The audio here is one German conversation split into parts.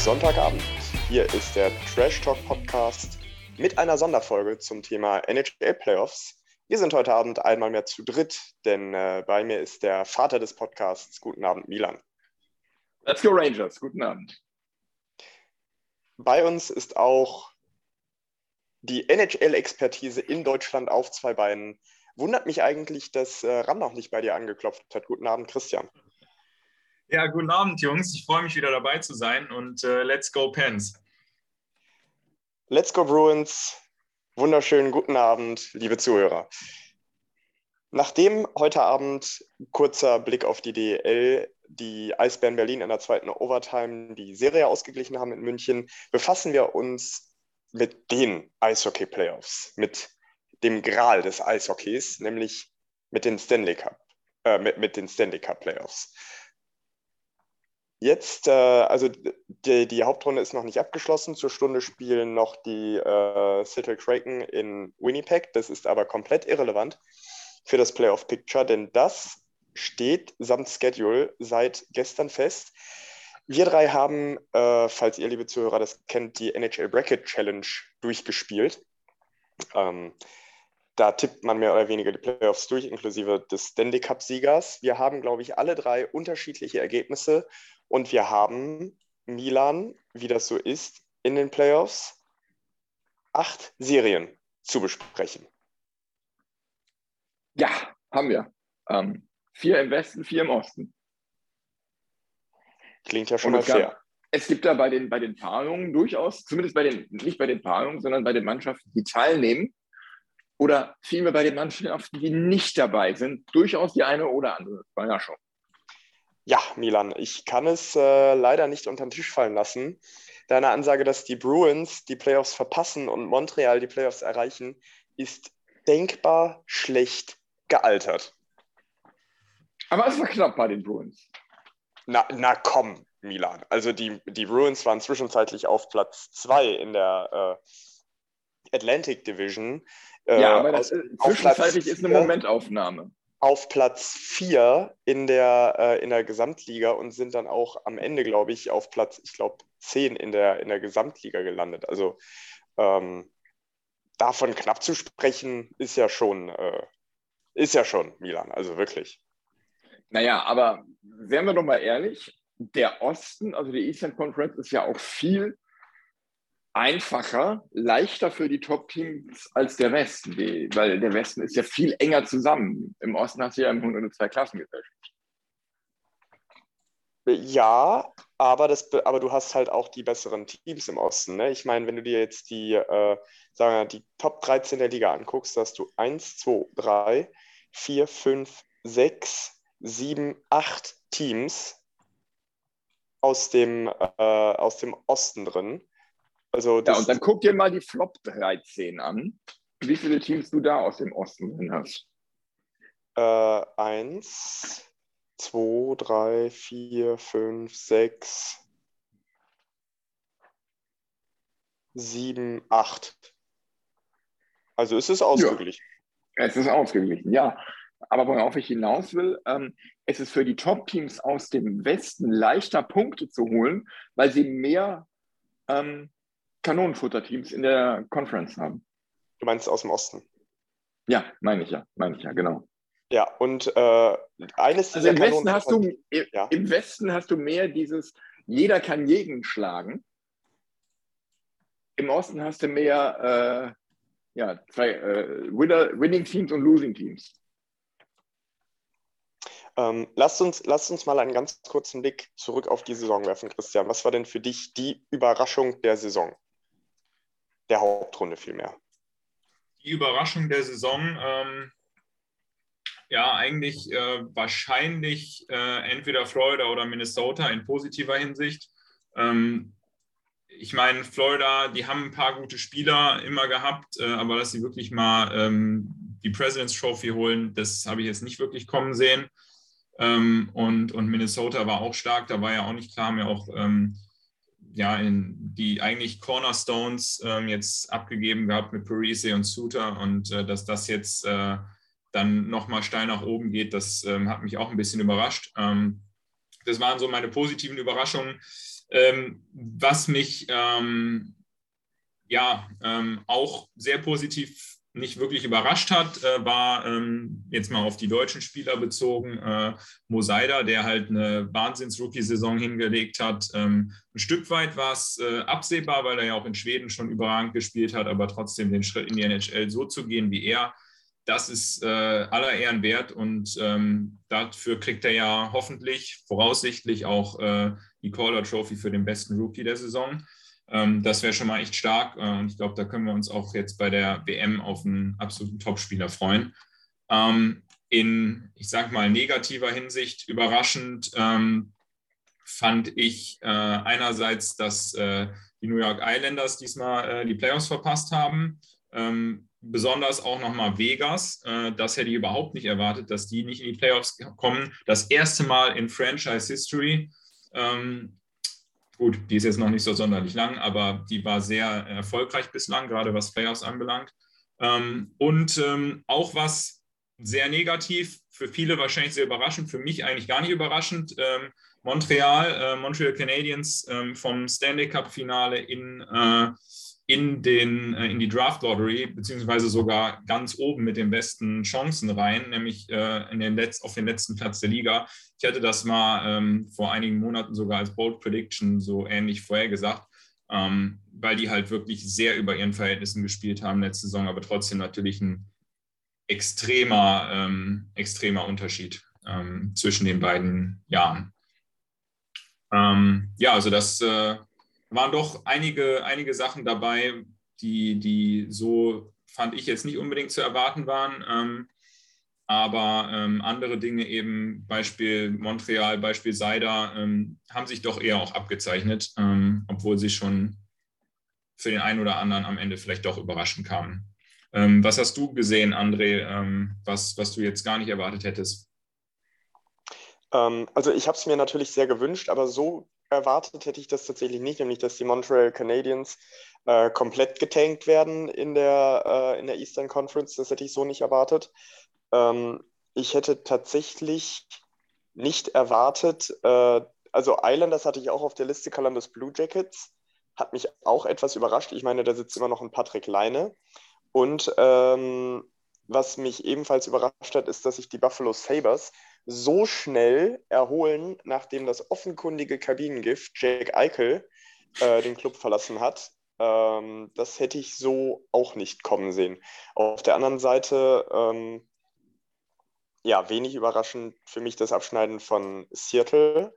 Sonntagabend. Hier ist der Trash Talk Podcast mit einer Sonderfolge zum Thema NHL Playoffs. Wir sind heute Abend einmal mehr zu dritt, denn äh, bei mir ist der Vater des Podcasts. Guten Abend, Milan. Let's go Rangers. Guten Abend. Bei uns ist auch die NHL-Expertise in Deutschland auf zwei Beinen. Wundert mich eigentlich, dass äh, Ram noch nicht bei dir angeklopft hat. Guten Abend, Christian. Ja, guten Abend, Jungs. Ich freue mich wieder dabei zu sein und äh, let's go Pens. Let's go Bruins. Wunderschönen guten Abend, liebe Zuhörer. Nachdem heute Abend kurzer Blick auf die DL, die Eisbären Berlin in der zweiten Overtime die Serie ausgeglichen haben in München, befassen wir uns mit den Eishockey-Playoffs, mit dem Gral des Eishockeys, nämlich mit den Stanley Cup, äh, mit, mit den Stanley Cup Playoffs. Jetzt, äh, also die, die, Hauptrunde ist noch nicht abgeschlossen. Zur Stunde spielen noch die äh, Seattle Kraken in Winnipeg. Das ist aber komplett irrelevant für das Playoff Picture, denn das steht samt Schedule seit gestern fest. Wir drei haben, äh, falls ihr, liebe Zuhörer, das kennt, die NHL Bracket Challenge durchgespielt. Ähm, da tippt man mehr oder weniger die Playoffs durch, inklusive des Stanley Cup-Siegers. Wir haben, glaube ich, alle drei unterschiedliche Ergebnisse und wir haben Milan, wie das so ist, in den Playoffs acht Serien zu besprechen. Ja, haben wir. Ähm, vier im Westen, vier im Osten. Klingt ja schon mal gab, fair. Es gibt da bei den, bei den Paarungen durchaus, zumindest bei den, nicht bei den Paarungen, sondern bei den Mannschaften, die teilnehmen, oder vielmehr bei den Mannschaften, die nicht dabei sind, durchaus die eine oder andere Überraschung. Ja, Milan, ich kann es äh, leider nicht unter den Tisch fallen lassen. Deine Ansage, dass die Bruins die Playoffs verpassen und Montreal die Playoffs erreichen, ist denkbar schlecht gealtert. Aber es war knapp bei den Bruins. Na, na komm, Milan. Also die, die Bruins waren zwischenzeitlich auf Platz 2 in der äh, Atlantic Division. Äh, ja, aber das, auf, zwischenzeitlich ist eine Momentaufnahme auf Platz 4 in der, äh, in der Gesamtliga und sind dann auch am Ende, glaube ich, auf Platz, ich glaube, 10 in der, in der Gesamtliga gelandet. Also ähm, davon knapp zu sprechen, ist ja schon, äh, ist ja schon Milan, also wirklich. Naja, aber wären wir doch mal ehrlich, der Osten, also die Eastern Conference, ist ja auch viel einfacher, leichter für die Top-Teams als der Westen, die, weil der Westen ist ja viel enger zusammen. Im Osten hast du ja im Grunde eine Zweiklassengesellschaft. Ja, aber, das, aber du hast halt auch die besseren Teams im Osten. Ne? Ich meine, wenn du dir jetzt die, äh, sagen wir, die Top 13 der Liga anguckst, hast du 1, 2, 3, 4, 5, 6, 7, 8 Teams aus dem, äh, aus dem Osten drin. Also ja, und dann guck dir mal die Flop 13 an, wie viele Teams du da aus dem Osten drin hast. Äh, eins, zwei, drei, vier, fünf, sechs, sieben, acht. Also ist es ausgeglichen. Ja, es ist ausgeglichen, ja. Aber worauf ich hinaus will, ähm, es ist für die Top-Teams aus dem Westen leichter, Punkte zu holen, weil sie mehr ähm, Kanonenfutterteams in der Conference haben. Du meinst aus dem Osten? Ja, meine ich ja, meine ich ja, genau. Ja, und äh, eines also im Westen hast du ja. im Westen hast du mehr dieses jeder kann jeden schlagen. Im Osten hast du mehr äh, ja, zwei äh, Winning Teams und Losing Teams. Ähm, lasst, uns, lasst uns mal einen ganz kurzen Blick zurück auf die Saison werfen, Christian. Was war denn für dich die Überraschung der Saison? Der Hauptrunde vielmehr. die Überraschung der Saison, ähm, ja, eigentlich äh, wahrscheinlich äh, entweder Florida oder Minnesota in positiver Hinsicht. Ähm, ich meine, Florida, die haben ein paar gute Spieler immer gehabt, äh, aber dass sie wirklich mal ähm, die President's Trophy holen, das habe ich jetzt nicht wirklich kommen sehen. Ähm, und, und Minnesota war auch stark, da war ja auch nicht klar, haben ja auch ähm, ja, in die eigentlich Cornerstones ähm, jetzt abgegeben gehabt mit Parise und Suter und äh, dass das jetzt äh, dann nochmal steil nach oben geht, das ähm, hat mich auch ein bisschen überrascht. Ähm, das waren so meine positiven Überraschungen. Ähm, was mich ähm, ja ähm, auch sehr positiv nicht wirklich überrascht hat, äh, war ähm, jetzt mal auf die deutschen Spieler bezogen, äh, Mosaida, der halt eine Wahnsinns-Rookie-Saison hingelegt hat. Ähm, ein Stück weit war es äh, absehbar, weil er ja auch in Schweden schon überragend gespielt hat, aber trotzdem den Schritt in die NHL so zu gehen wie er, das ist äh, aller Ehren wert und ähm, dafür kriegt er ja hoffentlich, voraussichtlich auch äh, die Calder Trophy für den besten Rookie der Saison. Ähm, das wäre schon mal echt stark äh, und ich glaube, da können wir uns auch jetzt bei der WM auf einen absoluten Topspieler freuen. Ähm, in, ich sag mal, negativer Hinsicht überraschend ähm, fand ich äh, einerseits, dass äh, die New York Islanders diesmal die Playoffs verpasst haben. Besonders auch nochmal Vegas. Das hätte ich überhaupt nicht erwartet, dass die nicht in die Playoffs kommen. Das erste Mal in Franchise History. Ähm, gut, die ist jetzt noch nicht so sonderlich lang, aber die war sehr erfolgreich bislang, gerade was Playoffs anbelangt. Ähm, und ähm, auch was sehr negativ, für viele wahrscheinlich sehr überraschend, für mich eigentlich gar nicht überraschend. Ähm, Montreal, äh, Montreal Canadiens ähm, vom Stanley Cup Finale in äh, in, den, äh, in die Draft Lottery, beziehungsweise sogar ganz oben mit den besten Chancen rein, nämlich äh, in den Letz-, auf den letzten Platz der Liga. Ich hatte das mal ähm, vor einigen Monaten sogar als Bold Prediction so ähnlich vorhergesagt, ähm, weil die halt wirklich sehr über ihren Verhältnissen gespielt haben letzte Saison, aber trotzdem natürlich ein extremer, ähm, extremer Unterschied ähm, zwischen den beiden Jahren. Ähm, ja, also das äh, waren doch einige, einige Sachen dabei, die, die so, fand ich jetzt nicht unbedingt zu erwarten waren. Ähm, aber ähm, andere Dinge eben, Beispiel Montreal, Beispiel Seida, ähm, haben sich doch eher auch abgezeichnet, ähm, obwohl sie schon für den einen oder anderen am Ende vielleicht doch überraschend kamen. Ähm, was hast du gesehen, André, ähm, was, was du jetzt gar nicht erwartet hättest? also ich habe es mir natürlich sehr gewünscht, aber so erwartet hätte ich das tatsächlich nicht, nämlich dass die Montreal Canadiens äh, komplett getankt werden in der, äh, in der Eastern Conference. Das hätte ich so nicht erwartet. Ähm, ich hätte tatsächlich nicht erwartet, äh, also Islanders hatte ich auch auf der Liste, Columbus Blue Jackets, hat mich auch etwas überrascht. Ich meine, da sitzt immer noch ein Patrick Leine. Und ähm, was mich ebenfalls überrascht hat, ist, dass sich die Buffalo Sabres so schnell erholen, nachdem das offenkundige Kabinengift Jake Eichel äh, den Club verlassen hat. Ähm, das hätte ich so auch nicht kommen sehen. Auf der anderen Seite, ähm, ja, wenig überraschend für mich das Abschneiden von Seattle.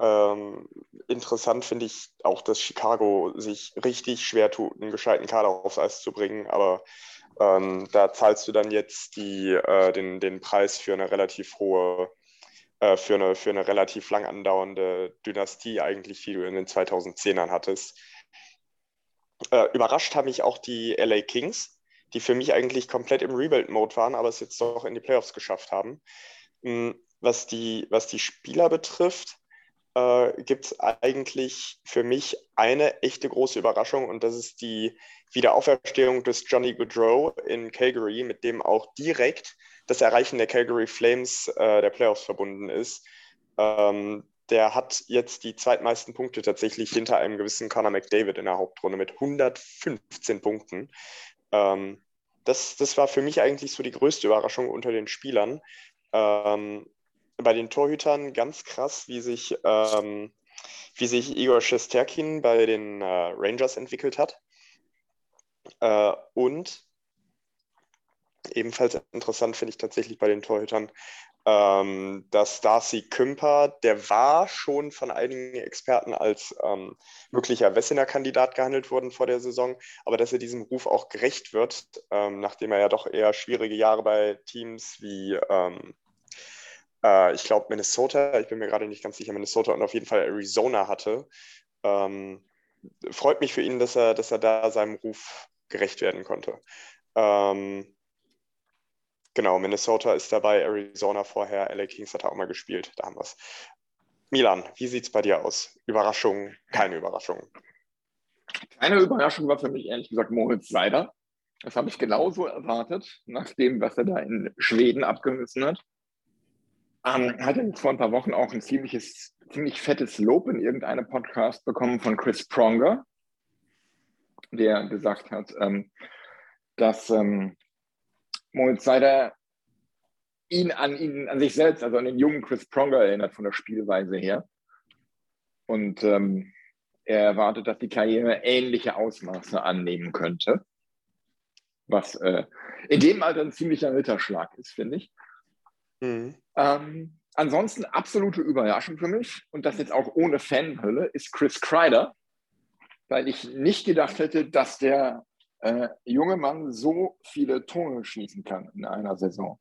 Ähm, interessant finde ich auch, dass Chicago sich richtig schwer tut, einen gescheiten Kader aufs Eis zu bringen, aber ähm, da zahlst du dann jetzt die, äh, den, den Preis für eine relativ hohe, äh, für, eine, für eine relativ lang andauernde Dynastie eigentlich, die du in den 2010ern hattest. Äh, überrascht haben mich auch die LA Kings, die für mich eigentlich komplett im Rebuild-Mode waren, aber es jetzt doch in die Playoffs geschafft haben. Hm, was die, was die Spieler betrifft, äh, gibt es eigentlich für mich eine echte große Überraschung und das ist die Wiederauferstehung des Johnny Goodrow in Calgary, mit dem auch direkt das Erreichen der Calgary Flames äh, der Playoffs verbunden ist. Ähm, der hat jetzt die zweitmeisten Punkte tatsächlich hinter einem gewissen Conor McDavid in der Hauptrunde mit 115 Punkten. Ähm, das, das war für mich eigentlich so die größte Überraschung unter den Spielern. Ähm, bei den Torhütern ganz krass, wie sich, ähm, wie sich Igor Shesterkin bei den äh, Rangers entwickelt hat. Äh, und Ebenfalls interessant finde ich tatsächlich bei den Torhütern, ähm, dass Darcy Kümper, der war schon von einigen Experten als ähm, möglicher Wessener-Kandidat gehandelt worden vor der Saison, aber dass er diesem Ruf auch gerecht wird, ähm, nachdem er ja doch eher schwierige Jahre bei Teams wie, ähm, äh, ich glaube, Minnesota, ich bin mir gerade nicht ganz sicher, Minnesota und auf jeden Fall Arizona hatte. Ähm, freut mich für ihn, dass er, dass er da seinem Ruf gerecht werden konnte. Ähm, Genau, Minnesota ist dabei, Arizona vorher, LA Kings hat auch mal gespielt, da haben wir es. Milan, wie sieht es bei dir aus? Überraschung, keine Überraschung? Keine Überraschung war für mich ehrlich gesagt Moritz Seider. Das habe ich genauso erwartet, nach dem, was er da in Schweden abgerissen hat. Ähm, hat er vor ein paar Wochen auch ein ziemliches, ziemlich fettes Lob in irgendeinem Podcast bekommen von Chris Pronger, der gesagt hat, ähm, dass ähm, Moritz Seider ihn an ihn, an sich selbst, also an den jungen Chris Pronger erinnert von der Spielweise her. Und ähm, er erwartet, dass die Karriere ähnliche Ausmaße annehmen könnte. Was äh, in dem Alter ein ziemlicher Ritterschlag ist, finde ich. Mhm. Ähm, ansonsten absolute Überraschung für mich, und das jetzt auch ohne Fanhülle, ist Chris Kreider, weil ich nicht gedacht hätte, dass der äh, junge Mann so viele Tore schießen kann in einer Saison.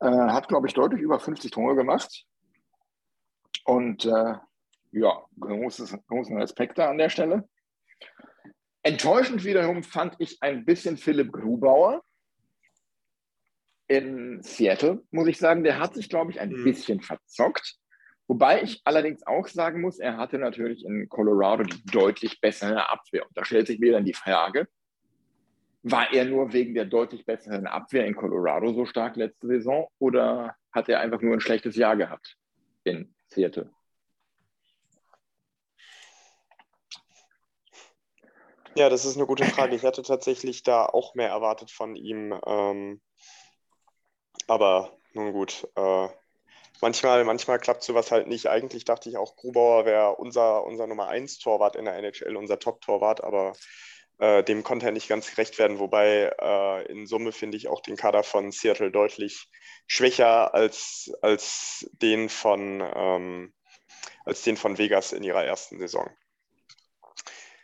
Äh, hat, glaube ich, deutlich über 50 Tore gemacht. Und äh, ja, großes, großen Respekt da an der Stelle. Enttäuschend wiederum fand ich ein bisschen Philipp Grubauer in Seattle, muss ich sagen. Der hat sich, glaube ich, ein mhm. bisschen verzockt. Wobei ich allerdings auch sagen muss, er hatte natürlich in Colorado die deutlich bessere Abwehr. Und da stellt sich mir dann die Frage, war er nur wegen der deutlich besseren Abwehr in Colorado so stark letzte Saison oder hat er einfach nur ein schlechtes Jahr gehabt in Seattle? Ja, das ist eine gute Frage. Ich hatte tatsächlich da auch mehr erwartet von ihm. Ähm, aber nun gut, äh, manchmal, manchmal klappt sowas halt nicht. Eigentlich dachte ich auch, Grubauer wäre unser, unser Nummer 1 Torwart in der NHL, unser Top-Torwart, aber äh, dem konnte er nicht ganz gerecht werden. Wobei äh, in Summe finde ich auch den Kader von Seattle deutlich schwächer als, als, den von, ähm, als den von Vegas in ihrer ersten Saison.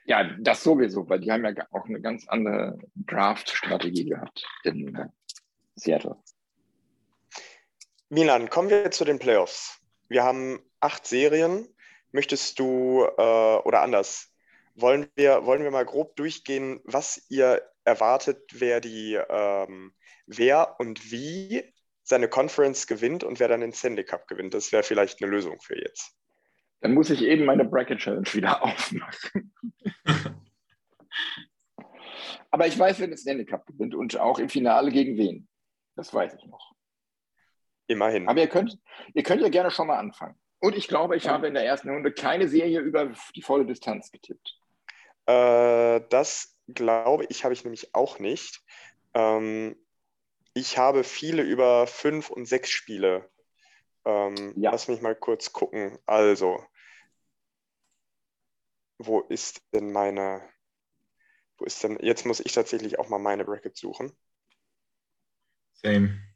Ja, das sowieso, weil die haben ja auch eine ganz andere Draft-Strategie gehabt in äh, Seattle. Milan, kommen wir zu den Playoffs. Wir haben acht Serien. Möchtest du, äh, oder anders, wollen wir, wollen wir mal grob durchgehen, was ihr erwartet, wer die, ähm, wer und wie seine Conference gewinnt und wer dann den Stanley Cup gewinnt. Das wäre vielleicht eine Lösung für jetzt. Dann muss ich eben meine Bracket Challenge wieder aufmachen. Aber ich weiß, wer den Stanley Cup gewinnt und auch im Finale gegen wen. Das weiß ich noch. Immerhin. Aber ihr könnt, ihr könnt ja gerne schon mal anfangen. Und ich glaube, ich habe in der ersten Runde keine Serie über die volle Distanz getippt. Äh, das glaube ich, habe ich nämlich auch nicht. Ähm, ich habe viele über fünf und sechs Spiele. Ähm, ja. Lass mich mal kurz gucken. Also, wo ist denn meine. Wo ist denn. Jetzt muss ich tatsächlich auch mal meine Bracket suchen. Same.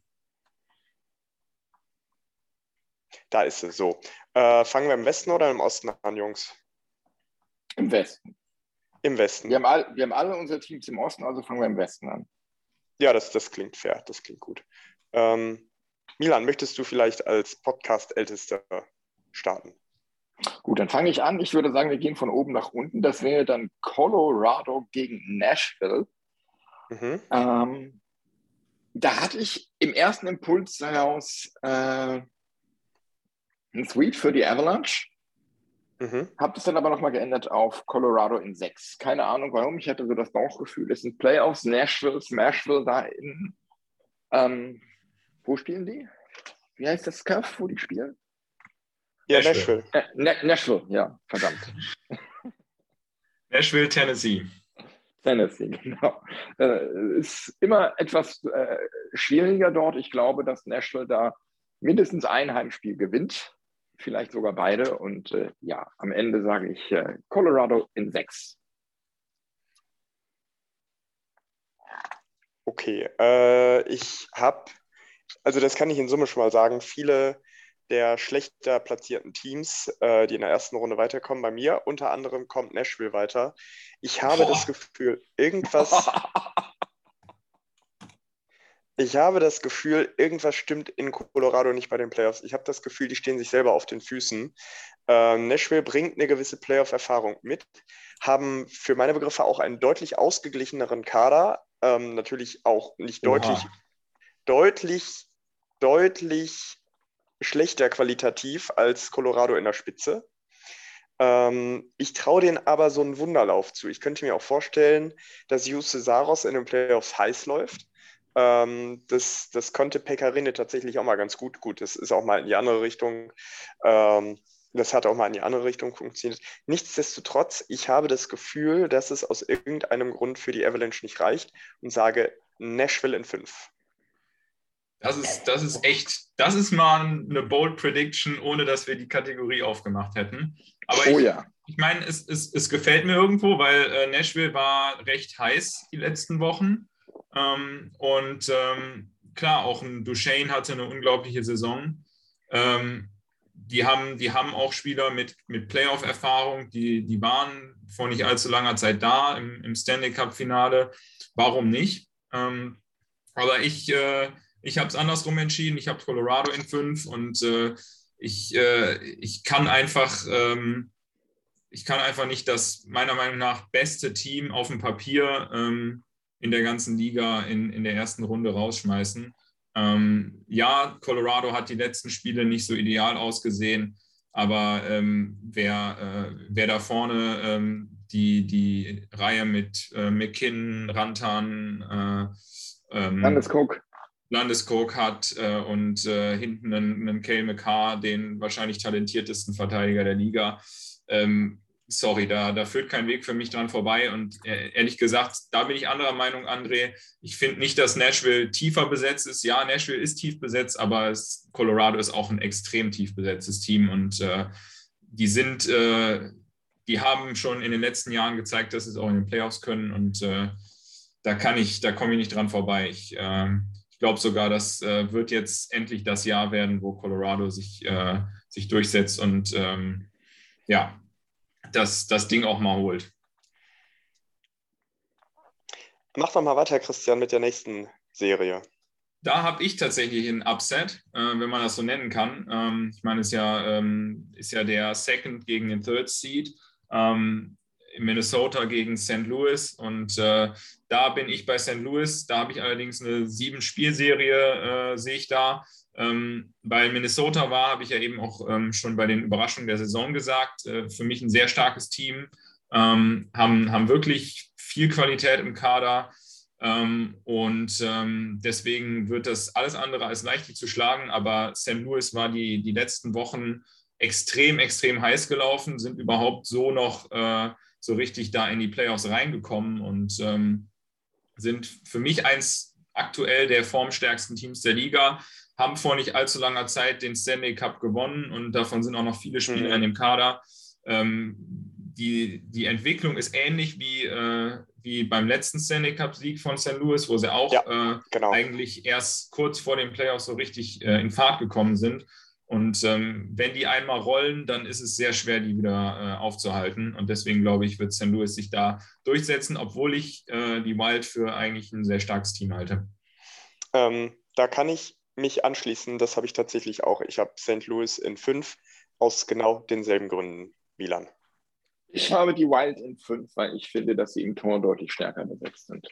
Da ist sie, so. Äh, fangen wir im Westen oder im Osten an, Jungs? Im Westen. Im Westen. Wir haben, all, wir haben alle unsere Teams im Osten, also fangen wir im Westen an. Ja, das, das klingt fair, das klingt gut. Ähm, Milan, möchtest du vielleicht als Podcast-Ältester starten? Gut, dann fange ich an. Ich würde sagen, wir gehen von oben nach unten. Das wäre dann Colorado gegen Nashville. Mhm. Ähm, da hatte ich im ersten Impuls heraus äh, ein Sweep für die Avalanche. Mhm. Habe das dann aber nochmal geändert auf Colorado in 6. Keine Ahnung warum. Ich hatte so das Bauchgefühl, es sind Playoffs, Nashville, Smashville da in. Ähm, wo spielen die? Wie heißt das Cuff, wo die spielen? Ja, Nashville. Äh, Nashville, ja, verdammt. Nashville, Tennessee. Tennessee, genau. Äh, ist immer etwas äh, schwieriger dort. Ich glaube, dass Nashville da mindestens ein Heimspiel gewinnt vielleicht sogar beide. Und äh, ja, am Ende sage ich äh, Colorado in sechs. Okay. Äh, ich habe, also das kann ich in Summe schon mal sagen, viele der schlechter platzierten Teams, äh, die in der ersten Runde weiterkommen, bei mir unter anderem kommt Nashville weiter. Ich habe Boah. das Gefühl, irgendwas, ich habe das Gefühl, irgendwas stimmt in Colorado nicht bei den Playoffs. Ich habe das Gefühl, die stehen sich selber auf den Füßen. Ähm, Nashville bringt eine gewisse Playoff-Erfahrung mit, haben für meine Begriffe auch einen deutlich ausgeglicheneren Kader. Ähm, natürlich auch nicht Oha. deutlich, deutlich, deutlich schlechter qualitativ als Colorado in der Spitze. Ähm, ich traue denen aber so einen Wunderlauf zu. Ich könnte mir auch vorstellen, dass Jus Cesaros in den Playoffs heiß läuft. Ähm, das, das konnte Pekarine tatsächlich auch mal ganz gut. Gut, das ist auch mal in die andere Richtung. Ähm, das hat auch mal in die andere Richtung funktioniert. Nichtsdestotrotz, ich habe das Gefühl, dass es aus irgendeinem Grund für die Avalanche nicht reicht und sage Nashville in fünf. Das ist, das ist echt, das ist mal eine Bold Prediction, ohne dass wir die Kategorie aufgemacht hätten. Aber oh ich, ja. ich meine, es, es, es gefällt mir irgendwo, weil äh, Nashville war recht heiß die letzten Wochen. Ähm, und ähm, klar, auch ein Duchesne hatte eine unglaubliche Saison. Ähm, die, haben, die haben auch Spieler mit, mit Playoff-Erfahrung, die, die waren vor nicht allzu langer Zeit da im, im Stanley Cup-Finale. Warum nicht? Aber ich, äh, ich habe es andersrum entschieden. Ich habe Colorado in fünf und äh, ich, äh, ich kann einfach, ich kann einfach nicht das meiner Meinung nach beste Team auf dem Papier ähm, in der ganzen Liga in, in der ersten Runde rausschmeißen. Ähm, ja, Colorado hat die letzten Spiele nicht so ideal ausgesehen, aber ähm, wer, äh, wer da vorne ähm, die, die Reihe mit äh, McKinnon, Rantan, äh, ähm, Landeskog. Landeskog hat äh, und äh, hinten einen, einen Cale McCarr, den wahrscheinlich talentiertesten Verteidiger der Liga. Ähm, sorry, da, da führt kein Weg für mich dran vorbei. Und äh, ehrlich gesagt, da bin ich anderer Meinung, André. Ich finde nicht, dass Nashville tiefer besetzt ist. Ja, Nashville ist tief besetzt, aber es, Colorado ist auch ein extrem tief besetztes Team. Und äh, die sind, äh, die haben schon in den letzten Jahren gezeigt, dass sie es auch in den Playoffs können. Und äh, da kann ich, da komme ich nicht dran vorbei. Ich, ähm, ich glaube sogar, das äh, wird jetzt endlich das Jahr werden, wo Colorado sich, äh, sich durchsetzt und ähm, ja, das, das Ding auch mal holt. Mach doch mal weiter, Christian, mit der nächsten Serie. Da habe ich tatsächlich ein Upset, äh, wenn man das so nennen kann. Ähm, ich meine, es ist ja, ähm, ist ja der Second gegen den Third Seed. Ähm, Minnesota gegen St. Louis und äh, da bin ich bei St. Louis. Da habe ich allerdings eine sieben Spielserie, äh, sehe ich da. Ähm, bei Minnesota war, habe ich ja eben auch ähm, schon bei den Überraschungen der Saison gesagt, äh, für mich ein sehr starkes Team, ähm, haben, haben wirklich viel Qualität im Kader ähm, und ähm, deswegen wird das alles andere als leicht zu schlagen, aber St. Louis war die, die letzten Wochen extrem, extrem heiß gelaufen, sind überhaupt so noch äh, so richtig da in die Playoffs reingekommen und ähm, sind für mich eins aktuell der formstärksten Teams der Liga, haben vor nicht allzu langer Zeit den Stanley Cup gewonnen und davon sind auch noch viele Spieler Mhm. in dem Kader. Ähm, die, die Entwicklung ist ähnlich wie, äh, wie beim letzten Stanley Cup-Sieg von St. Louis, wo sie auch äh, Genau. eigentlich erst kurz vor den Playoffs so richtig äh, in Fahrt gekommen sind. Und ähm, wenn die einmal rollen, dann ist es sehr schwer, die wieder äh, aufzuhalten. Und deswegen glaube ich, wird St. Louis sich da durchsetzen, obwohl ich äh, die Wild für eigentlich ein sehr starkes Team halte. Ähm, da kann ich mich anschließen. Das habe ich tatsächlich auch. Ich habe St. Louis in fünf aus genau denselben Gründen. Milan. Ich habe die Wild in fünf, weil ich finde, dass sie im Tor deutlich stärker besetzt sind.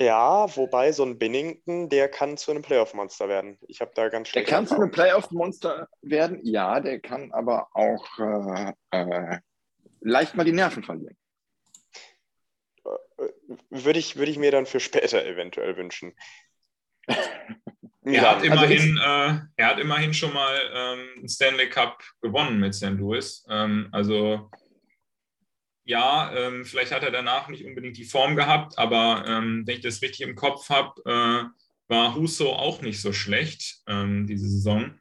Ja, wobei so ein Bennington, der kann zu einem Playoff-Monster werden. Ich habe da ganz Der kann zu einem Playoff-Monster werden, ja, der kann aber auch äh, äh, leicht mal die Nerven verlieren. Würde ich, würde ich mir dann für später eventuell wünschen. Er hat, also immerhin, äh, er hat immerhin schon mal ähm, einen Stanley Cup gewonnen mit St. Louis. Ähm, also ja, ähm, vielleicht hat er danach nicht unbedingt die Form gehabt, aber ähm, wenn ich das richtig im Kopf habe, äh, war Huso auch nicht so schlecht ähm, diese Saison.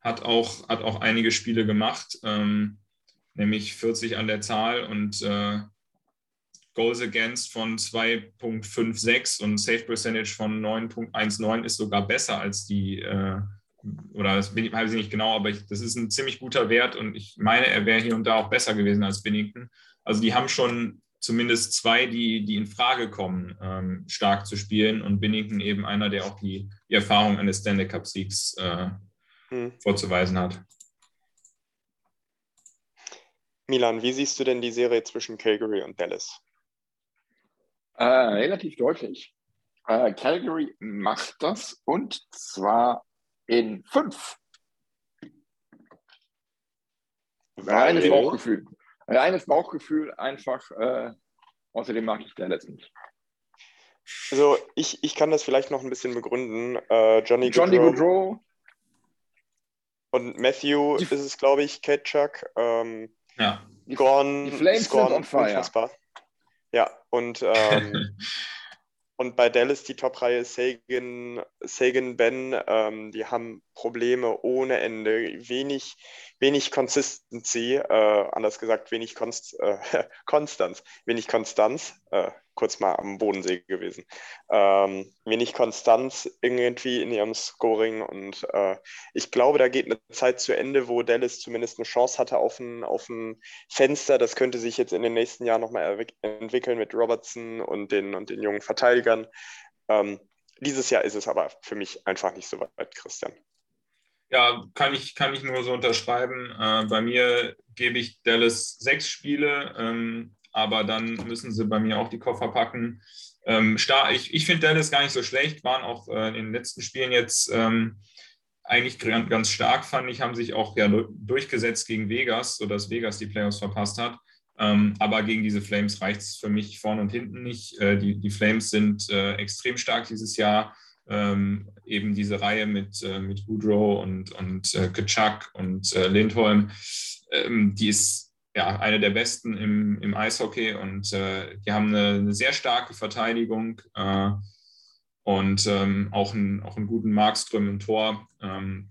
Hat auch, hat auch einige Spiele gemacht, ähm, nämlich 40 an der Zahl und äh, Goals Against von 2.56 und Safe Percentage von 9.19 ist sogar besser als die, äh, oder das bin, weiß ich nicht genau, aber ich, das ist ein ziemlich guter Wert und ich meine, er wäre hier und da auch besser gewesen als Binnington. Also die haben schon zumindest zwei, die, die in Frage kommen, ähm, stark zu spielen und Binnington eben einer, der auch die, die Erfahrung eines Stanley Cup-Siegs äh, hm. vorzuweisen hat. Milan, wie siehst du denn die Serie zwischen Calgary und Dallas? Äh, relativ deutlich. Äh, Calgary macht das und zwar in fünf. Reines Bauchgefühl. Reines Bauchgefühl einfach. Äh, außerdem mag ich Dallas nicht. Also ich, ich kann das vielleicht noch ein bisschen begründen. Äh, Johnny, Johnny Goodrow, Goodrow. Und Matthew die, ist es, glaube ich, Ketchuk. Ähm, ja. Gorn, die Flames Gorn, sind on fire. Unfassbar. Ja, und, ähm, und bei Dallas die Top-Reihe Sagan, Sagan, Ben, ähm, die haben Probleme ohne Ende. Wenig, wenig Consistency, äh, anders gesagt, wenig Konst, äh, Konstanz, wenig Konstanz. Äh, kurz mal am Bodensee gewesen. Ähm, wenig Konstanz irgendwie in ihrem Scoring und äh, ich glaube, da geht eine Zeit zu Ende, wo Dallas zumindest eine Chance hatte auf ein, auf ein Fenster. Das könnte sich jetzt in den nächsten Jahren nochmal entwickeln mit Robertson und den, und den jungen Verteidigern. Ähm, dieses Jahr ist es aber für mich einfach nicht so weit, Christian. Ja, kann ich, kann ich nur so unterschreiben. Äh, bei mir gebe ich Dallas sechs Spiele. Ähm, aber dann müssen sie bei mir auch die Koffer packen. Ähm, ich ich finde Dallas gar nicht so schlecht, waren auch äh, in den letzten Spielen jetzt ähm, eigentlich ganz stark, fand ich, haben sich auch ja durchgesetzt gegen Vegas, sodass Vegas die Playoffs verpasst hat. Ähm, aber gegen diese Flames reicht es für mich vorne und hinten nicht. Äh, die, die Flames sind äh, extrem stark dieses Jahr. Ähm, eben diese Reihe mit, äh, mit Woodrow und, und äh, Kachuk und äh, Lindholm, ähm, die ist ja, eine der besten im, im Eishockey und äh, die haben eine, eine, sehr starke Verteidigung äh, und ähm, auch, einen, auch einen guten Markström im Tor. Ähm,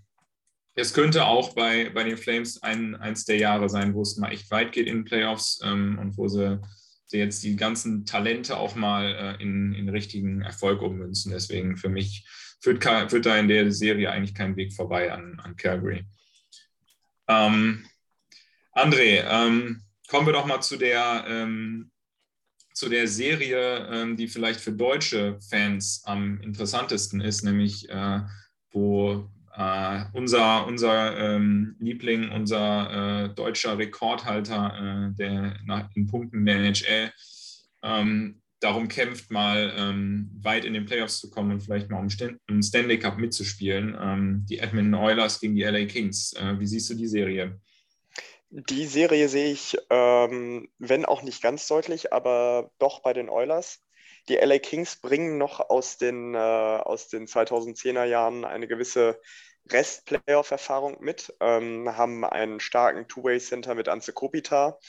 es könnte auch bei, bei den Flames ein, eins der Jahre sein, wo es mal echt weit geht in den Playoffs ähm, und wo sie, jetzt die ganzen Talente auch mal äh, in, in richtigen Erfolg ummünzen. Deswegen für mich führt, führt da in der Serie eigentlich kein Weg vorbei an, an Calgary. Ähm, André, ähm, kommen wir doch mal zu der, ähm, zu der Serie, ähm, die vielleicht für deutsche Fans am interessantesten ist, nämlich äh, wo äh, unser, unser ähm, Liebling, unser äh, deutscher Rekordhalter äh, der, nach, in Punkten der NHL ähm, darum kämpft, mal ähm, weit in den Playoffs zu kommen und vielleicht mal um, St um Stanley Cup mitzuspielen. die Edmonton Oilers gegen die LA Kings. Äh, wie siehst du die Serie? Die Serie sehe ich, ähm, wenn auch nicht ganz deutlich, aber doch bei den Oilers. Die LA Kings bringen noch aus den, äh, aus den 2010er Jahren eine gewisse Rest-Playoff-Erfahrung mit, ähm, haben einen starken Two-Way-Center mit Anze Kopita,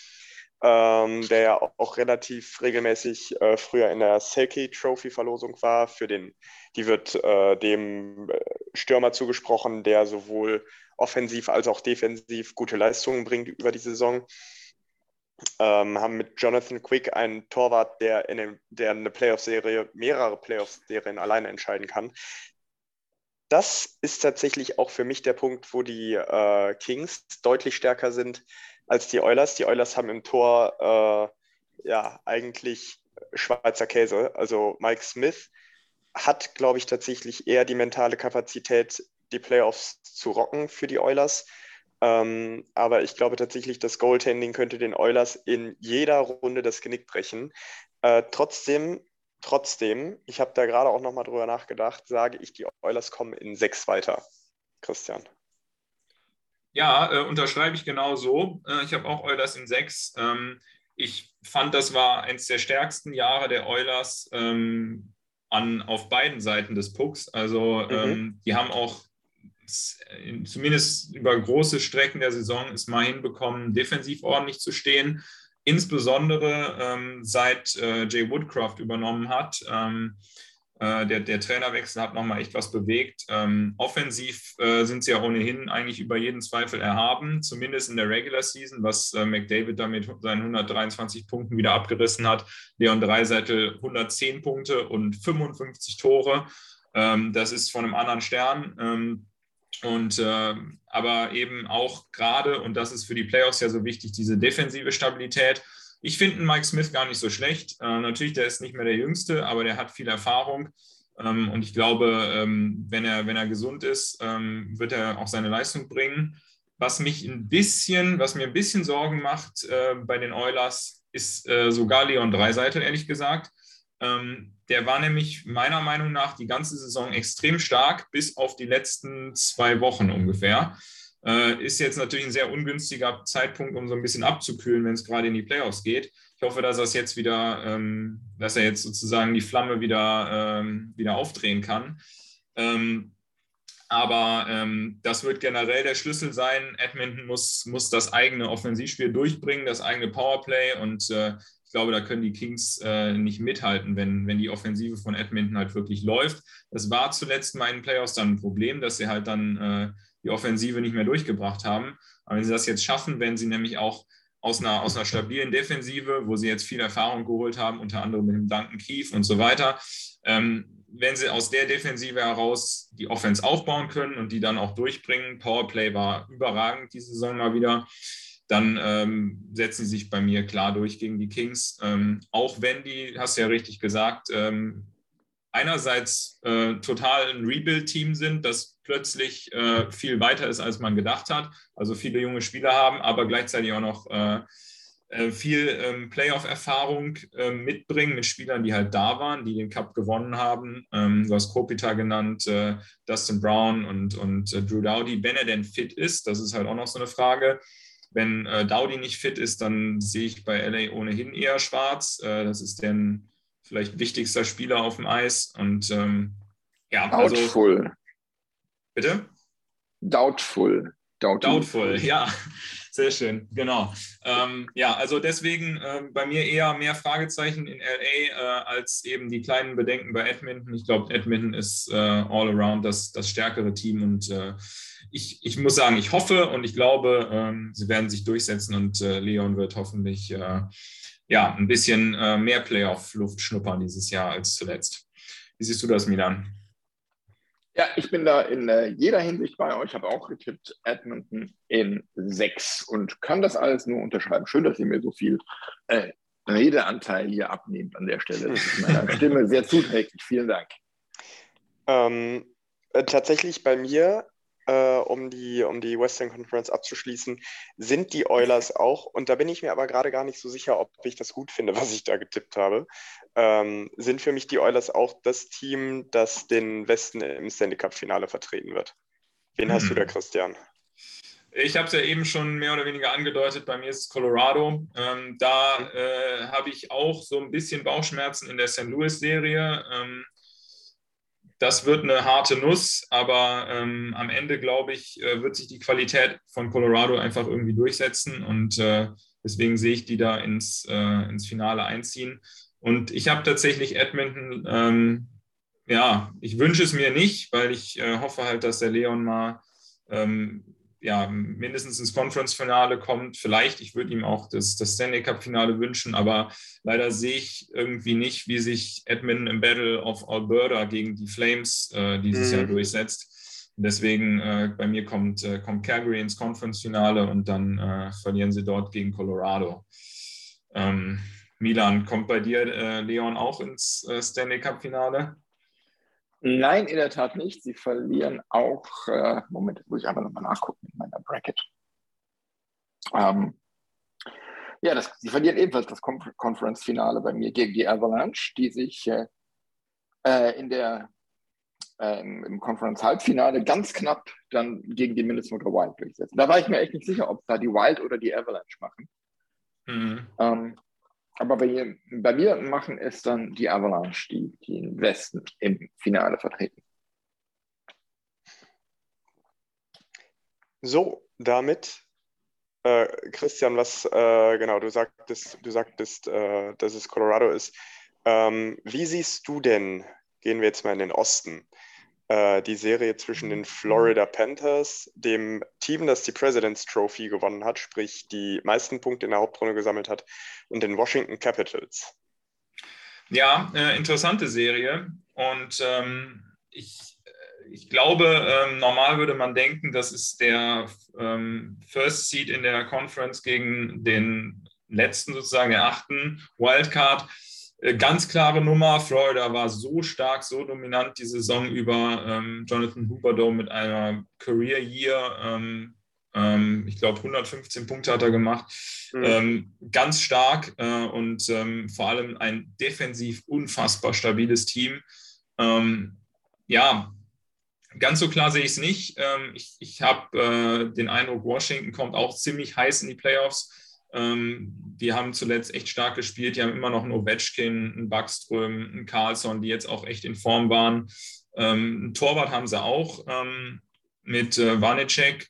ähm, der ja auch, relativ regelmäßig äh, früher in der Selkie Trophy-Verlosung war. Für den, die wird äh, dem äh, Stürmer zugesprochen, der sowohl offensiv als auch defensiv gute Leistungen bringt über die Saison. Ähm, haben mit Jonathan Quick einen Torwart, der, in dem, der eine Playoff-Serie, mehrere Playoff-Serien alleine entscheiden kann. Das ist tatsächlich auch für mich der Punkt, wo die äh, Kings deutlich stärker sind als die Oilers. Die Oilers haben im Tor äh, ja eigentlich Schweizer Käse. Also Mike Smith hat, glaube ich, tatsächlich eher die mentale Kapazität, die Playoffs zu rocken für die Oilers. Ähm, aber ich glaube tatsächlich, das Goaltending könnte den Oilers in jeder Runde das Genick brechen. Äh, trotzdem, trotzdem, ich habe da gerade auch nochmal drüber nachgedacht, sage ich, die Oilers kommen in sechs weiter. Christian. Ja, äh, unterschreibe ich genau so. Äh, ich habe auch Oilers in sechs. Ähm, ich fand, das war eines der stärksten Jahre der Oilers ähm, an, auf beiden Seiten des Pucks. Also mhm. ähm, die haben auch zumindest über große Strecken der Saison es mal hinbekommen, defensiv ordentlich zu stehen. Insbesondere ähm, seit äh, Jay Woodcroft übernommen hat. Ähm, Äh, der, der, Trainerwechsel hat nochmal echt was bewegt. Ähm, offensiv äh, sind sie ja ohnehin eigentlich über jeden Zweifel erhaben, zumindest in der Regular Season, was äh, McDavid damit seinen 123 Punkten wieder abgerissen hat. Leon Dreiseitel 110 Punkte und 55 Tore. Ähm, das ist von einem anderen Stern. Und äh, aber eben auch gerade, und das ist für die Playoffs ja so wichtig, diese defensive Stabilität. Ich finde Mike Smith gar nicht so schlecht. Äh, natürlich, der ist nicht mehr der Jüngste, aber der hat viel Erfahrung. Ähm, und ich glaube, ähm, wenn, er, wenn er gesund ist, ähm, wird er auch seine Leistung bringen. Was mich ein bisschen, was mir ein bisschen Sorgen macht äh, bei den Oilers, ist äh, sogar Leon Dreiseitel, ehrlich gesagt. Ähm, der war nämlich meiner Meinung nach die ganze Saison extrem stark, bis auf die letzten zwei Wochen ungefähr. Äh, ist jetzt natürlich ein sehr ungünstiger Zeitpunkt, um so ein bisschen abzukühlen, wenn es gerade in die Playoffs geht. Ich hoffe, dass er jetzt wieder, ähm, dass er jetzt sozusagen die Flamme wieder, ähm, wieder aufdrehen kann. Ähm, aber ähm, das wird generell der Schlüssel sein. Edmonton muss, muss das eigene Offensivspiel durchbringen, das eigene Powerplay. Und äh, ich glaube, da können die Kings äh, nicht mithalten, wenn, wenn die Offensive von Edmonton halt wirklich läuft. Das war zuletzt mal in den Playoffs dann ein Problem, dass sie halt dann äh, die Offensive nicht mehr durchgebracht haben. Aber wenn sie das jetzt schaffen, wenn sie nämlich auch aus einer, aus einer stabilen Defensive, wo sie jetzt viel Erfahrung geholt haben, unter anderem mit dem Duncan Keith und so weiter, ähm, wenn sie aus der Defensive heraus die Offense aufbauen können und die dann auch durchbringen, Powerplay war überragend diese Saison mal wieder, dann ähm, setzen sie sich bei mir klar durch gegen die Kings. Ähm, auch wenn die, hast du ja richtig gesagt, ähm, einerseits äh, total ein Rebuild-Team sind, das plötzlich äh, viel weiter ist, als man gedacht hat, also viele junge Spieler haben, aber gleichzeitig auch noch äh, äh viel ähm, Playoff-Erfahrung äh, mitbringen mit Spielern, die halt da waren, die den Cup gewonnen haben. Ähm, du hast Kopita genannt, äh, Dustin Brown und, und Drew Dowdy. Wenn er denn fit ist, das ist halt auch noch so eine Frage. Wenn Dowdy nicht fit ist, dann sehe ich bei LA ohnehin eher schwarz. das ist denn vielleicht wichtigster Spieler auf dem Eis. Und ähm, ja, Doubtful. Also, bitte? Doubtful. Doubtful. Doubtful, ja. Sehr schön, genau. Ähm, ja, also deswegen äh, bei mir eher mehr Fragezeichen in LA äh, als eben die kleinen Bedenken bei Edmonton. Ich glaube, Edmonton ist äh, all around das, das stärkere Team und äh, ich, ich muss sagen, ich hoffe und ich glaube, ähm, sie werden sich durchsetzen und äh, Leon wird hoffentlich äh, ja, ein bisschen äh, mehr Playoff-Luft schnuppern dieses Jahr als zuletzt. Wie siehst du das, Milan? Ja, ich bin da in äh, jeder Hinsicht bei euch. Ich habe auch getippt Edmonton in sechs und kann das alles nur unterschreiben. Schön, dass ihr mir so viel äh, Redeanteil hier abnehmt an der Stelle. Das ist meiner Stimme sehr zuträglich. Vielen Dank. Ähm, äh, tatsächlich bei mir äh, um, die, um die Western Conference abzuschließen, sind die Oilers auch, und da bin ich mir aber gerade gar nicht so sicher, ob ich das gut finde, was ich da getippt habe, ähm, sind für mich die Oilers auch das Team, das den Westen im Stanley Cup-Finale vertreten wird. Wen hm. hast du da, hm. Christian? Ich habe es ja eben schon mehr oder weniger angedeutet, bei mir ist es Colorado. Ähm, da äh, habe ich auch so ein bisschen Bauchschmerzen in der St. Louis-Serie. Ähm, das wird eine harte Nuss, aber ähm, am Ende, glaube ich, äh, wird sich die Qualität von Colorado einfach irgendwie durchsetzen und äh, deswegen sehe ich die da ins, äh, ins Finale einziehen. Und ich habe tatsächlich Edmonton, ähm, ja, ich wünsche es mir nicht, weil ich äh, hoffe halt, dass der Leon mal ähm, ja, mindestens ins Conference-Finale kommt. Vielleicht, ich würde ihm auch das, das Stanley Cup-Finale wünschen, aber leider sehe ich irgendwie nicht, wie sich Edmonton im Battle of Alberta gegen die Flames äh, dieses mhm. Jahr durchsetzt. deswegen äh, bei mir kommt, äh, kommt Calgary ins Conference-Finale und dann äh, verlieren sie dort gegen Colorado. Ähm, Milan, kommt bei dir äh, Leon auch ins äh, Stanley Cup-Finale? Nein, in der Tat nicht. Sie verlieren auch, äh, Moment, muss ich einfach nochmal nachgucken in meiner Bracket. Ähm, ja, das, sie verlieren ebenfalls das Conference-Finale bei mir gegen die Avalanche, die sich äh, äh in der, äh, im Conference-Halbfinale ganz knapp dann gegen die Minnesota Wild durchsetzen. Da war ich mir echt nicht sicher, ob da die Wild oder die Avalanche machen. Mhm. Ähm, aber bei, bei, mir machen es dann die Avalanche, die, die den Westen im Finale vertreten. So, damit, äh, Christian, was, äh, genau, du sagtest, du sagtest äh, dass es Colorado ist. Ähm, wie siehst du denn gehen wir jetzt mal in den Osten. Äh, die Serie zwischen den Florida Panthers, dem Team, das die President's Trophy gewonnen hat, sprich die meisten Punkte in der Hauptrunde gesammelt hat, und den Washington Capitals. Ja, äh, interessante Serie. Und ähm, ich, äh, ich glaube, ähm, normal würde man denken, das ist der ähm, First Seed in der Conference gegen den letzten, sozusagen der achten Wildcard. Äh, ganz klare Nummer. Florida war so stark, so dominant die Saison über. Ähm, Jonathan Huberdeau mit einer Career Year. Ähm, ähm, ich glaube, 115 Punkte hat er gemacht. Mhm. Ähm, ganz stark äh, und ähm, vor allem ein defensiv unfassbar stabiles Team. Ähm, ja, ganz so klar sehe ich es nicht. ich ich habe äh, den Eindruck, Washington kommt auch ziemlich heiß in die Playoffs. Ähm, die haben zuletzt echt stark gespielt. Die haben immer noch einen Ovechkin, einen Backström, einen Carlson, die jetzt auch echt in Form waren. Ähm, einen Torwart haben sie auch ähm, mit äh, Vanecek.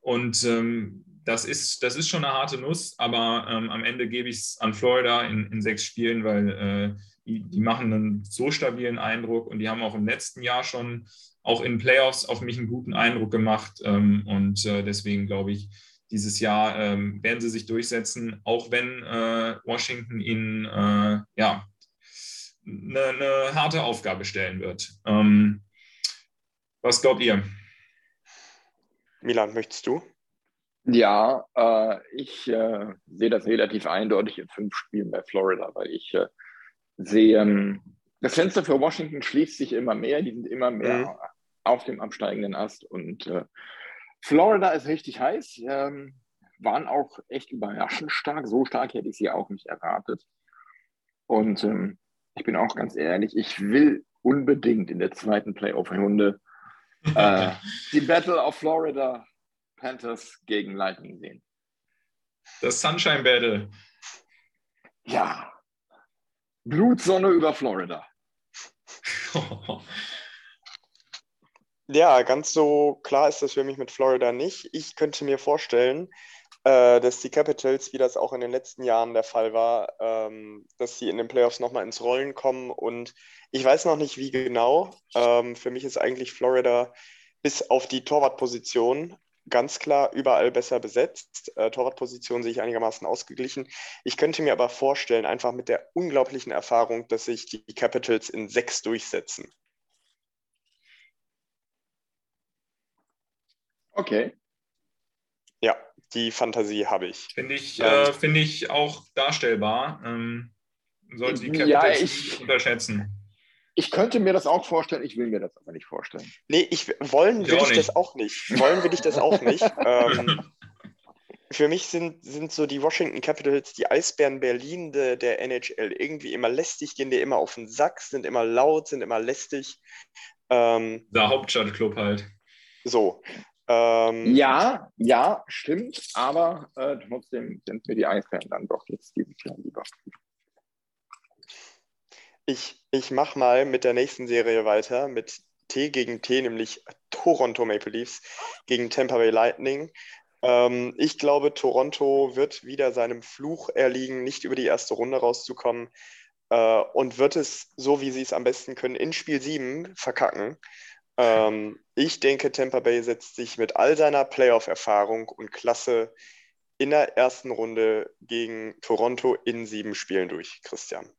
Und ähm, das, ist, das ist schon eine harte Nuss, aber ähm, am Ende gebe ich es an Florida in, in sechs Spielen, weil äh, die, die machen einen so stabilen Eindruck und die haben auch im letzten Jahr schon auch in Playoffs auf mich einen guten Eindruck gemacht. Ähm, und äh, deswegen glaube ich, dieses Jahr ähm, werden sie sich durchsetzen, auch wenn äh, Washington ihnen äh, ja, eine, eine, harte Aufgabe stellen wird. Ähm, was glaubt ihr? Milan, möchtest du? Ja, äh, ich äh, sehe das relativ eindeutig in fünf Spielen bei Florida, weil ich äh, sehe, ähm, das Fenster für Washington schließt sich immer mehr, die sind immer mehr mhm. auf dem absteigenden Ast und äh, Florida ist richtig heiß, ähm, waren auch echt überraschend stark. So stark hätte ich sie auch nicht erwartet. Und ähm, ich bin auch ganz ehrlich, ich will unbedingt in der zweiten Playoff-Runde äh, die Battle of Florida Panthers gegen Lightning sehen. Das Sunshine Battle. Ja. Blutsonne über Florida. Ja, ganz so klar ist das für mich mit Florida nicht. Ich könnte mir vorstellen, äh, dass die Capitals, wie das auch in den letzten Jahren der Fall war, ähm, dass sie in den Playoffs nochmal ins Rollen kommen. Und ich weiß noch nicht, wie genau. Ähm, für mich ist eigentlich Florida bis auf die Torwartposition ganz klar überall besser besetzt. Äh, Torwartposition sehe ich einigermaßen ausgeglichen. Ich könnte mir aber vorstellen, einfach mit der unglaublichen Erfahrung, dass sich die Capitals in sechs durchsetzen. Okay. Ja, die Fantasie habe ich. Finde ich, äh, find ich auch darstellbar. Ähm, sollte die Capitals ja, ich, nicht unterschätzen. Ich könnte mir das auch vorstellen, ich will mir das aber nicht vorstellen. Nee, ich, wollen will ich, ich das auch nicht. Wollen will ich das auch nicht. ähm, für mich sind, sind so die Washington Capitals die Eisbären Berlin de, der NHL. Irgendwie immer lästig, gehen dir immer auf den Sack, sind immer laut, sind immer lästig. Ähm, der Hauptstadtclub halt. So. Ähm, ja, ja, stimmt, aber äh, trotzdem sind mir die Eisbären dann doch jetzt dieses Jahr lieber. Ich, ich mache mal mit der nächsten Serie weiter, mit T gegen T, nämlich Toronto Maple Leafs gegen Tampa Bay Lightning. Ähm, ich glaube, Toronto wird wieder seinem Fluch erliegen, nicht über die erste Runde rauszukommen äh, und wird es, so wie sie es am besten können, in Spiel 7 verkacken. Ähm, ich denke, Tampa Bay setzt sich mit all seiner Playoff-Erfahrung und Klasse in der ersten Runde gegen Toronto in sieben Spielen durch, Christian.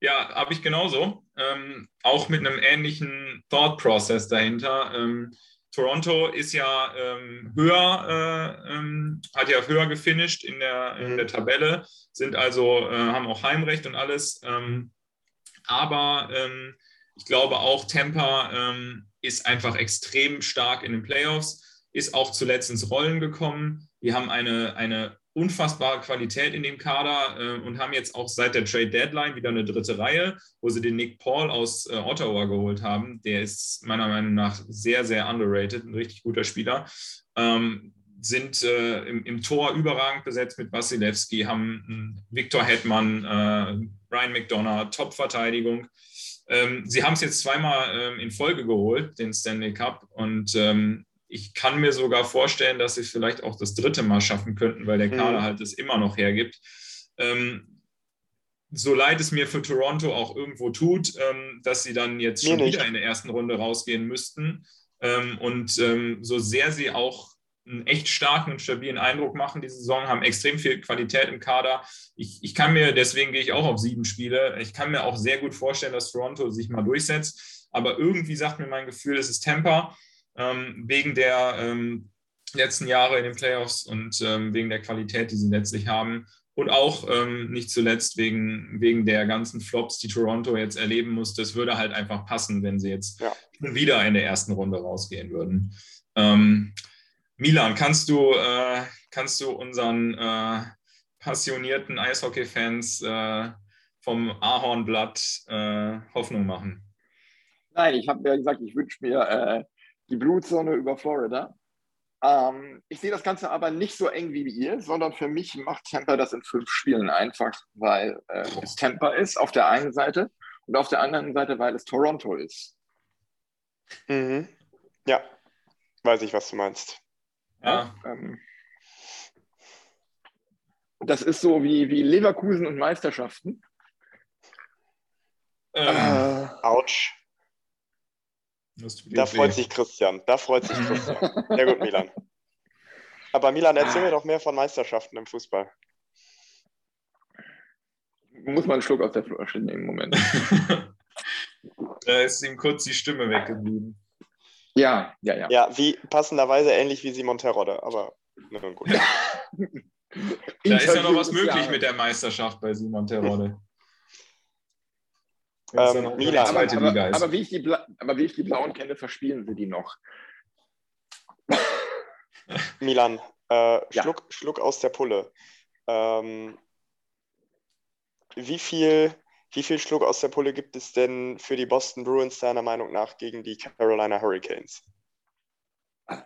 Ja, habe ich genauso. Ähm, auch mit einem ähnlichen Thought Process dahinter. Ähm, Toronto ist ja ähm, höher, äh, ähm, hat ja höher gefinisht in der, in der mhm. Tabelle, sind also, äh, haben auch Heimrecht und alles. Ähm, aber ähm, ich glaube auch Tampa ähm, ist einfach extrem stark in den Playoffs, ist auch zuletzt ins Rollen gekommen. Die haben eine, eine unfassbare Qualität in dem Kader äh, und haben jetzt auch seit der Trade Deadline wieder eine dritte Reihe, wo sie den Nick Paul aus äh, Ottawa geholt haben. Der ist meiner Meinung nach sehr, sehr underrated, ein richtig guter Spieler. Ähm, sind äh, im, im, Tor überragend besetzt mit Wasilewski, haben Victor Hetman, äh, Brian McDonough, Top-Verteidigung. Ähm, sie haben es jetzt zweimal ähm, in Folge geholt, den Stanley Cup. Und ähm, ich kann mir sogar vorstellen, dass sie es vielleicht auch das dritte Mal schaffen könnten, weil der Kader mhm. halt es immer noch hergibt. Ähm, so leid es mir für Toronto auch irgendwo tut, ähm, dass sie dann jetzt schon wieder in der ersten Runde rausgehen müssten. Ähm, und so sehr sie auch einen echt starken und stabilen Eindruck machen diese Saison, haben extrem viel Qualität im Kader. Ich, ich kann mir, deswegen gehe ich auch auf sieben Spiele, ich kann mir auch sehr gut vorstellen, dass Toronto sich mal durchsetzt. Aber irgendwie sagt mir mein Gefühl, es ist Temper ähm, wegen der ähm, letzten Jahre in den Playoffs und ähm, wegen der Qualität, die sie letztlich haben. Und auch ähm, nicht zuletzt wegen, wegen der ganzen Flops, die Toronto jetzt erleben muss. Das würde halt einfach passen, wenn sie jetzt ja. wieder in der ersten Runde rausgehen würden. Milan, kannst du, äh, kannst du unseren äh, passionierten Eishockey-Fans äh, vom Ahornblatt äh, Hoffnung machen? Nein, ich habe ja gesagt, ich wünsche mir äh, die Blutzone über Florida. Ähm, ich sehe das Ganze aber nicht so eng wie ihr, sondern für mich macht Tampa das in fünf Spielen einfach, weil äh, es Tampa ist auf der einen Seite und auf der anderen Seite, weil es Toronto ist. Mhm. Ja, weiß ich, was du meinst. Ja. Ähm, das ist so wie, wie Leverkusen und Meisterschaften. Ähm. Äh, Autsch. Da freut sich Christian. Da freut sich Christian. Ja gut, Milan. Aber Milan, erzähl mir doch mehr von Meisterschaften im Fußball. Muss man einen Schluck aus der Flasche nehmen, Moment. da ist ihm kurz die Stimme weggeblieben. Ja, ja, ja. Ja, wie passenderweise ähnlich wie Simon Terodde, aber na, gut. da ist ja noch was möglich ja. mit der Meisterschaft bei Simon Terodde. Ähm, Milan. Aber, aber, aber, wie ich die aber wie ich die Blauen kenne, verspielen sie die noch. Milan, äh, ja. Schluck, Schluck aus der Pulle. Ähm, wie viel wie viel Schluck aus der Pulle gibt es denn für die Boston Bruins deiner Meinung nach gegen die Carolina Hurricanes?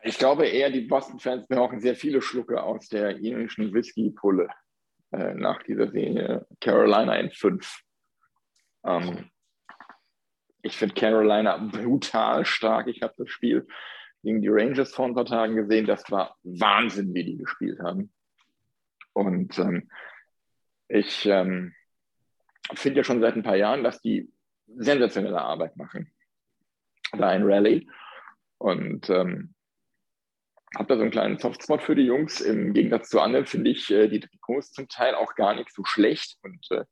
Ich glaube eher, die Boston-Fans brauchen sehr viele Schlucke aus der irischen Whisky-Pulle äh, nach dieser Serie Carolina in 5. Ähm, ich finde Carolina brutal stark. Ich habe das Spiel gegen die Rangers vor ein paar Tagen gesehen. Das war Wahnsinn, wie die gespielt haben. Und ähm, ich, ähm, finde ja schon seit ein paar Jahren, dass die sensationelle Arbeit machen. Da in Rallye. Und ähm, habe da so einen kleinen Softspot für die Jungs. Im Gegensatz zu anderen finde ich äh, die Trikots zum Teil auch gar nicht so schlecht und äh,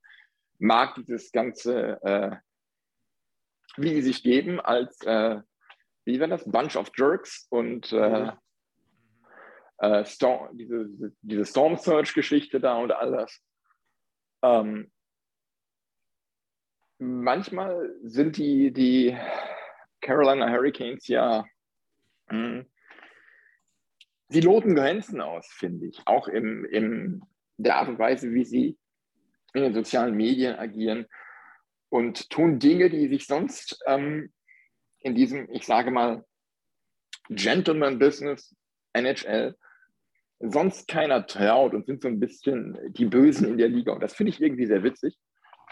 mag dieses ganze, äh, wie die sich geben, als, äh, wie war das, Bunch of Jerks und äh, mhm. Äh, Storm, diese, diese Storm Search-Geschichte da und all das. Ähm, manchmal sind die, die Carolina Hurricanes ja, hm, sie loten Grenzen aus, finde ich. Auch in im, der Art und Weise, wie sie in den sozialen Medien agieren und tun Dinge, die sich sonst ähm, in diesem, ich sage mal, Gentleman-Business, NHL, sonst keiner traut und sind so ein bisschen die Bösen in der Liga. Und das finde ich irgendwie sehr witzig.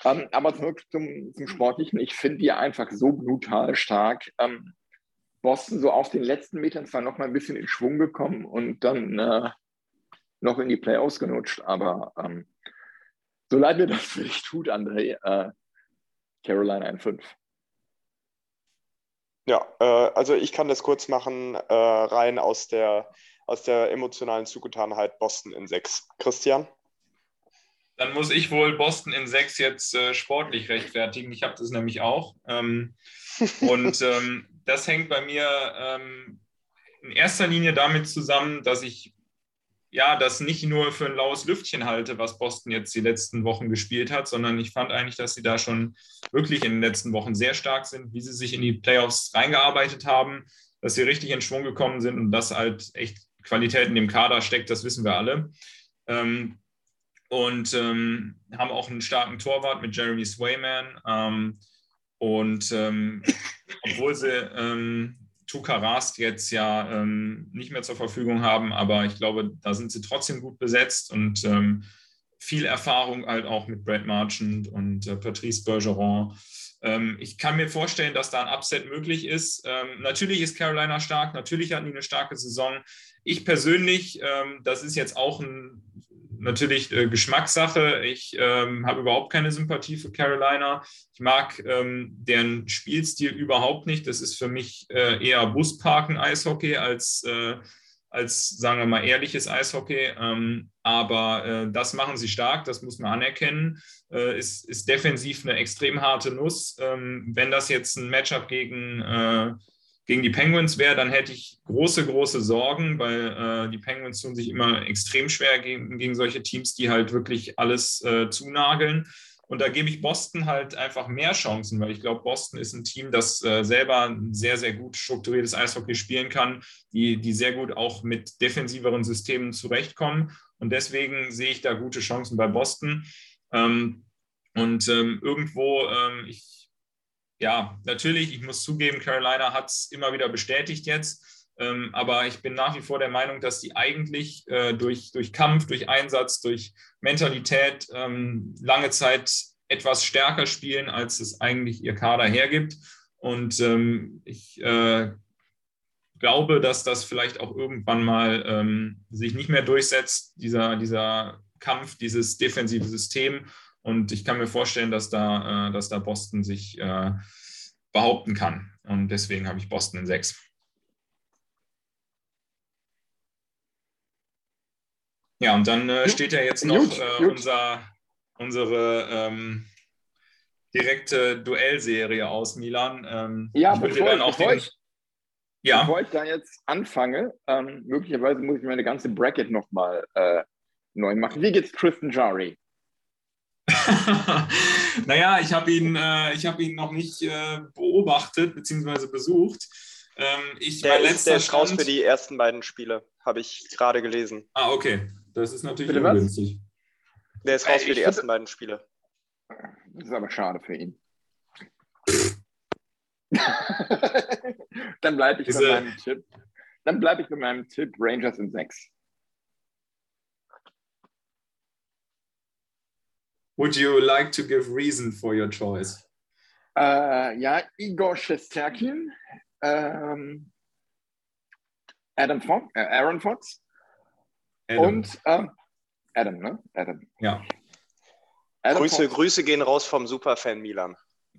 Ähm, aber zurück zum, zum Sportlichen. Ich finde die einfach so brutal stark. Ähm, Boston so auf den letzten Metern zwar noch mal ein bisschen in Schwung gekommen und dann äh, noch in die Playoffs genutscht, aber ähm, so leid mir das für dich tut, André, äh, Carolina in 5. Ja, äh, also ich kann das kurz machen, äh, rein aus der, aus der emotionalen Zugetanheit Boston in 6. Christian? Dann muss ich wohl Boston in sechs jetzt äh, sportlich rechtfertigen. Ich habe das nämlich auch. Ähm, und ähm, das hängt bei mir ähm, in erster Linie damit zusammen, dass ich ja das nicht nur für ein laues Lüftchen halte, was Boston jetzt die letzten Wochen gespielt hat, sondern ich fand eigentlich, dass sie da schon wirklich in den letzten Wochen sehr stark sind, wie sie sich in die Playoffs reingearbeitet haben, dass sie richtig in Schwung gekommen sind und dass halt echt Qualität in dem Kader steckt, das wissen wir alle. Ähm, und ähm, haben auch einen starken Torwart mit Jeremy Swayman. Ähm, und ähm, obwohl sie ähm, Tukarast jetzt ja ähm, nicht mehr zur Verfügung haben, aber ich glaube, da sind sie trotzdem gut besetzt und ähm, viel Erfahrung halt auch mit Brad Marchand und äh, Patrice Bergeron. Ähm, ich kann mir vorstellen, dass da ein Upset möglich ist. Natürlich ist Carolina stark, natürlich hatten die eine starke Saison. Ich persönlich, das ist jetzt auch ein natürlich äh, Geschmackssache. Ich ähm, habe überhaupt keine Sympathie für Carolina. Ich mag ähm, deren Spielstil überhaupt nicht. Das ist für mich äh, eher Busparken-Eishockey als, äh, als, sagen wir mal, ehrliches Eishockey. Ähm, aber äh, das machen sie stark, das muss man anerkennen. Äh, ist, ist defensiv eine extrem harte Nuss. Ähm, wenn das jetzt ein Matchup gegen äh, gegen die Penguins wäre, dann hätte ich große, große Sorgen, weil äh, die Penguins tun sich immer extrem schwer gegen, gegen solche Teams, die halt wirklich alles äh, zunageln. Und da gebe ich Boston halt einfach mehr Chancen, weil ich glaube, Boston ist ein Team, das äh, selber ein sehr, sehr gut strukturiertes Eishockey spielen kann, die, die sehr gut auch mit defensiveren Systemen zurechtkommen. Und deswegen sehe ich da gute Chancen bei Boston. Ähm, und ähm, irgendwo, ähm, ich ja, natürlich, ich muss zugeben, Carolina hat es immer wieder bestätigt jetzt. Ähm, aber ich bin nach wie vor der Meinung, dass die eigentlich äh, durch, durch Kampf, durch Einsatz, durch Mentalität ähm, lange Zeit etwas stärker spielen, als es eigentlich ihr Kader hergibt. Und ähm, ich äh, glaube, dass das vielleicht auch irgendwann mal ähm, sich nicht mehr durchsetzt, dieser, dieser Kampf, dieses defensive System. Und ich kann mir vorstellen, dass da, äh, dass da Boston sich äh, behaupten kann. Und deswegen habe ich Boston in sechs. Ja, und dann äh, steht ja jetzt noch äh, unser, unsere ähm, direkte Duellserie aus Milan. Ähm, ja, ich bevor, dann auch bevor, den, ich, ja. bevor ich da jetzt anfange, ähm, möglicherweise muss ich meine ganze Bracket nochmal äh, neu machen. Wie geht's Tristan Jari? naja, ich habe ihn, äh, hab ihn noch nicht äh, beobachtet bzw. besucht. Ähm, ich, der, ist, der ist raus für die ersten beiden Spiele, habe ich gerade gelesen. Ah, okay. Das ist natürlich Bitte ungünstig. Der ist raus äh, für die ersten beiden Spiele. Das ist aber schade für ihn. Dann bleibe ich Diese... bei meinem Tipp. Dann bleibe ich bei meinem Tipp Rangers in 6. Would you like to give reason for your choice? Uh, ja, Igor Shesterkin, ähm, Adam Fox, äh, Aaron Fox Adam. und ähm, Adam, ne? Adam. Ja. Adam Grüße, Fox. Grüße gehen raus vom Superfan Milan.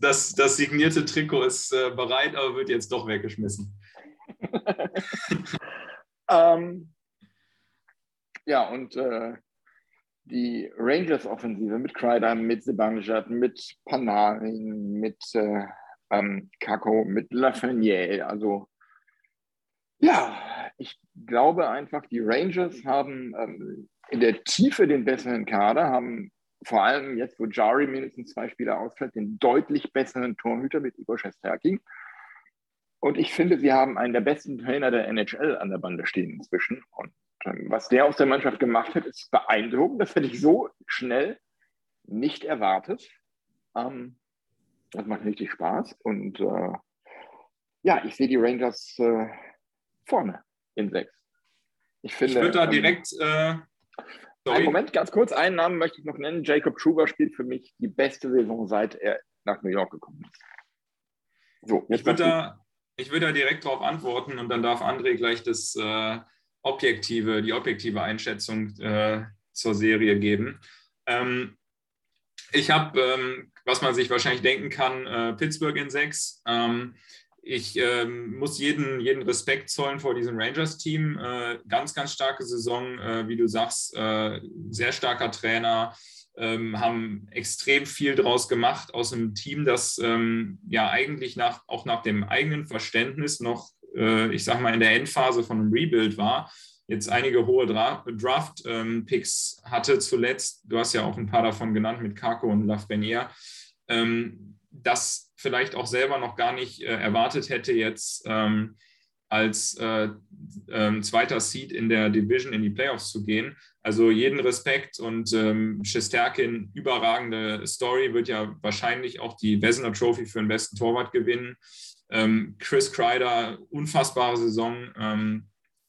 das, das signierte Trikot ist äh, bereit, aber wird jetzt doch weggeschmissen. ähm, ja, und äh, die Rangers-Offensive mit Kreider, mit Sebanjat, mit Panarin, mit äh, ähm, Kako, mit Lafreniere. Also ja, ich glaube einfach, die Rangers haben ähm, in der Tiefe den besseren Kader, haben vor allem jetzt, wo Jari mindestens zwei Spieler ausfällt, den deutlich besseren Torhüter mit Igor Shesterkin. Und ich finde, sie haben einen der besten Trainer der NHL an der Bande stehen inzwischen. Und was der aus der Mannschaft gemacht hat, ist beeindruckend. Das hätte ich so schnell nicht erwartet. Ähm, das macht richtig Spaß. Und äh, ja, ich sehe die Rangers äh, vorne in sechs. Ich, finde, ich würde da ähm, direkt. Äh, einen Moment, ganz kurz. Einen Namen möchte ich noch nennen. Jacob Truber spielt für mich die beste Saison, seit er nach New York gekommen ist. So, ich würde da, würd da direkt darauf antworten und dann darf André gleich das. Äh, objektive, die objektive Einschätzung äh, zur Serie geben. Ähm, ich habe, ähm, was man sich wahrscheinlich denken kann, äh, Pittsburgh in sechs. Ähm, ich ähm, muss jeden, jeden Respekt zollen vor diesem Rangers-Team. Äh, ganz, ganz starke Saison, äh, wie du sagst, äh, sehr starker Trainer, ähm, haben extrem viel draus gemacht aus einem Team, das ähm, ja eigentlich nach, auch nach dem eigenen Verständnis noch äh, ich sag mal, in der Endphase von einem Rebuild war, jetzt einige hohe Draft-Picks ähm, hatte zuletzt. Du hast ja auch ein paar davon genannt mit Kako und Love Benier. Ähm, das vielleicht auch selber noch gar nicht äh, erwartet hätte, jetzt ähm, als äh, äh, zweiter Seed in der Division in die Playoffs zu gehen. Also jeden Respekt und ähm, Shesterkin, überragende Story, wird ja wahrscheinlich auch die Vesna Trophy für den besten Torwart gewinnen. Ähm, Chris Kreider, unfassbare Saison, ähm,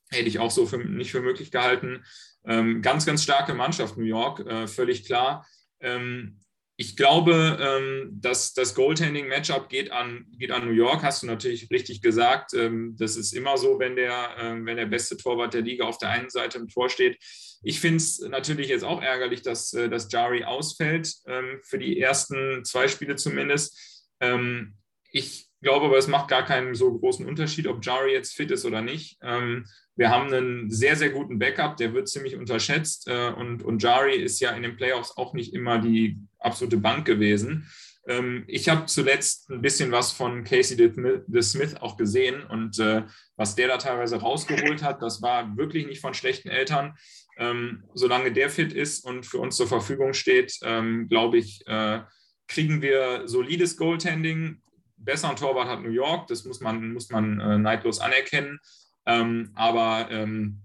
hätte ich auch so für, nicht für möglich gehalten. Ähm, ganz, ganz starke Mannschaft New York, äh, völlig klar. Ähm, ich glaube, ähm, dass das Goaltending-Matchup geht an, geht an New York, hast du natürlich richtig gesagt. Ähm, das ist immer so, wenn der, ähm, wenn der beste Torwart der Liga auf der einen Seite im Tor steht. Ich finde es natürlich jetzt auch ärgerlich, dass, äh, dass Jari ausfällt, für die ersten zwei Spiele zumindest. Ich glaube aber, es macht gar keinen so großen Unterschied, ob Jari jetzt fit ist oder nicht. Ähm, wir haben einen sehr, sehr guten Backup, der wird ziemlich unterschätzt. Äh, und, und Jari ist ja in den Playoffs auch nicht immer die absolute Bank gewesen. Ähm, ich habe zuletzt ein bisschen was von Casey the Smith auch gesehen und äh, was der da teilweise rausgeholt hat, das war wirklich nicht von schlechten Eltern. Ähm, solange der fit ist und für uns zur Verfügung steht, glaube ich, äh, kriegen wir solides Goaltending. Besseren Torwart hat New York, das muss man, muss man äh, neidlos anerkennen. Ähm, aber ähm,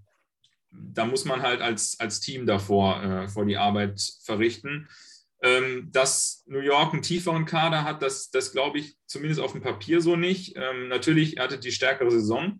da muss man halt als, als Team davor äh, vor die Arbeit verrichten. Ähm, dass New York einen tieferen Kader hat, das, das glaube ich zumindest auf dem Papier so nicht. Ähm, natürlich, hatte die stärkere Saison,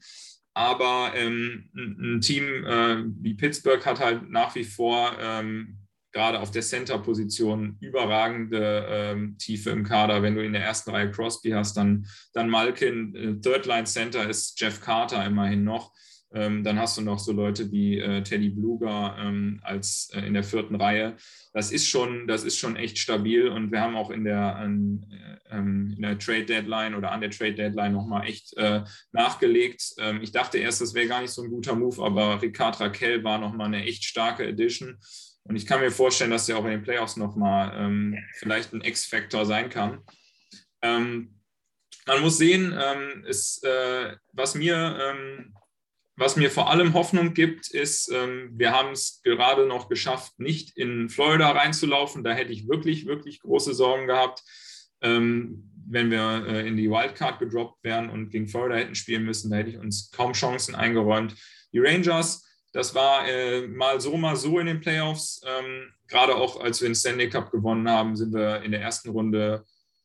aber ähm, ein, ein, Team äh, wie Pittsburgh hat halt nach wie vor ähm, gerade auf der Center-Position überragende ähm, Tiefe im Kader. Wenn du in der ersten Reihe Crosby hast, dann, dann Malkin, äh, Third-Line-Center ist Jeff Carter immerhin noch. Ähm, dann hast du noch so Leute wie äh, Teddy Bluger ähm, als äh, in der vierten Reihe. Das ist schon, das ist schon echt stabil und wir haben auch in der, an, äh, ähm, in der Trade Deadline oder an der Trade Deadline nochmal echt äh, nachgelegt. Ähm, ich dachte erst, das wäre gar nicht so ein guter Move, aber Ricard Raquel war nochmal eine echt starke Edition. Und ich kann mir vorstellen, dass er auch in den Playoffs nochmal ähm, vielleicht ein X-Factor sein kann. Ähm, man muss sehen, ähm, ist, äh, was, mir, ähm, was mir vor allem Hoffnung gibt, ist, ähm, wir haben es gerade noch geschafft, nicht in Florida reinzulaufen. Da hätte ich wirklich, wirklich große Sorgen gehabt, ähm, wenn wir äh, in die Wildcard gedroppt wären und gegen Florida hätten spielen müssen. Da hätte ich uns kaum Chancen eingeräumt. Die Rangers das war äh, mal so, mal so in den Playoffs. Ähm, Gerade auch als wir den Stanley Cup gewonnen haben, sind wir in der ersten Runde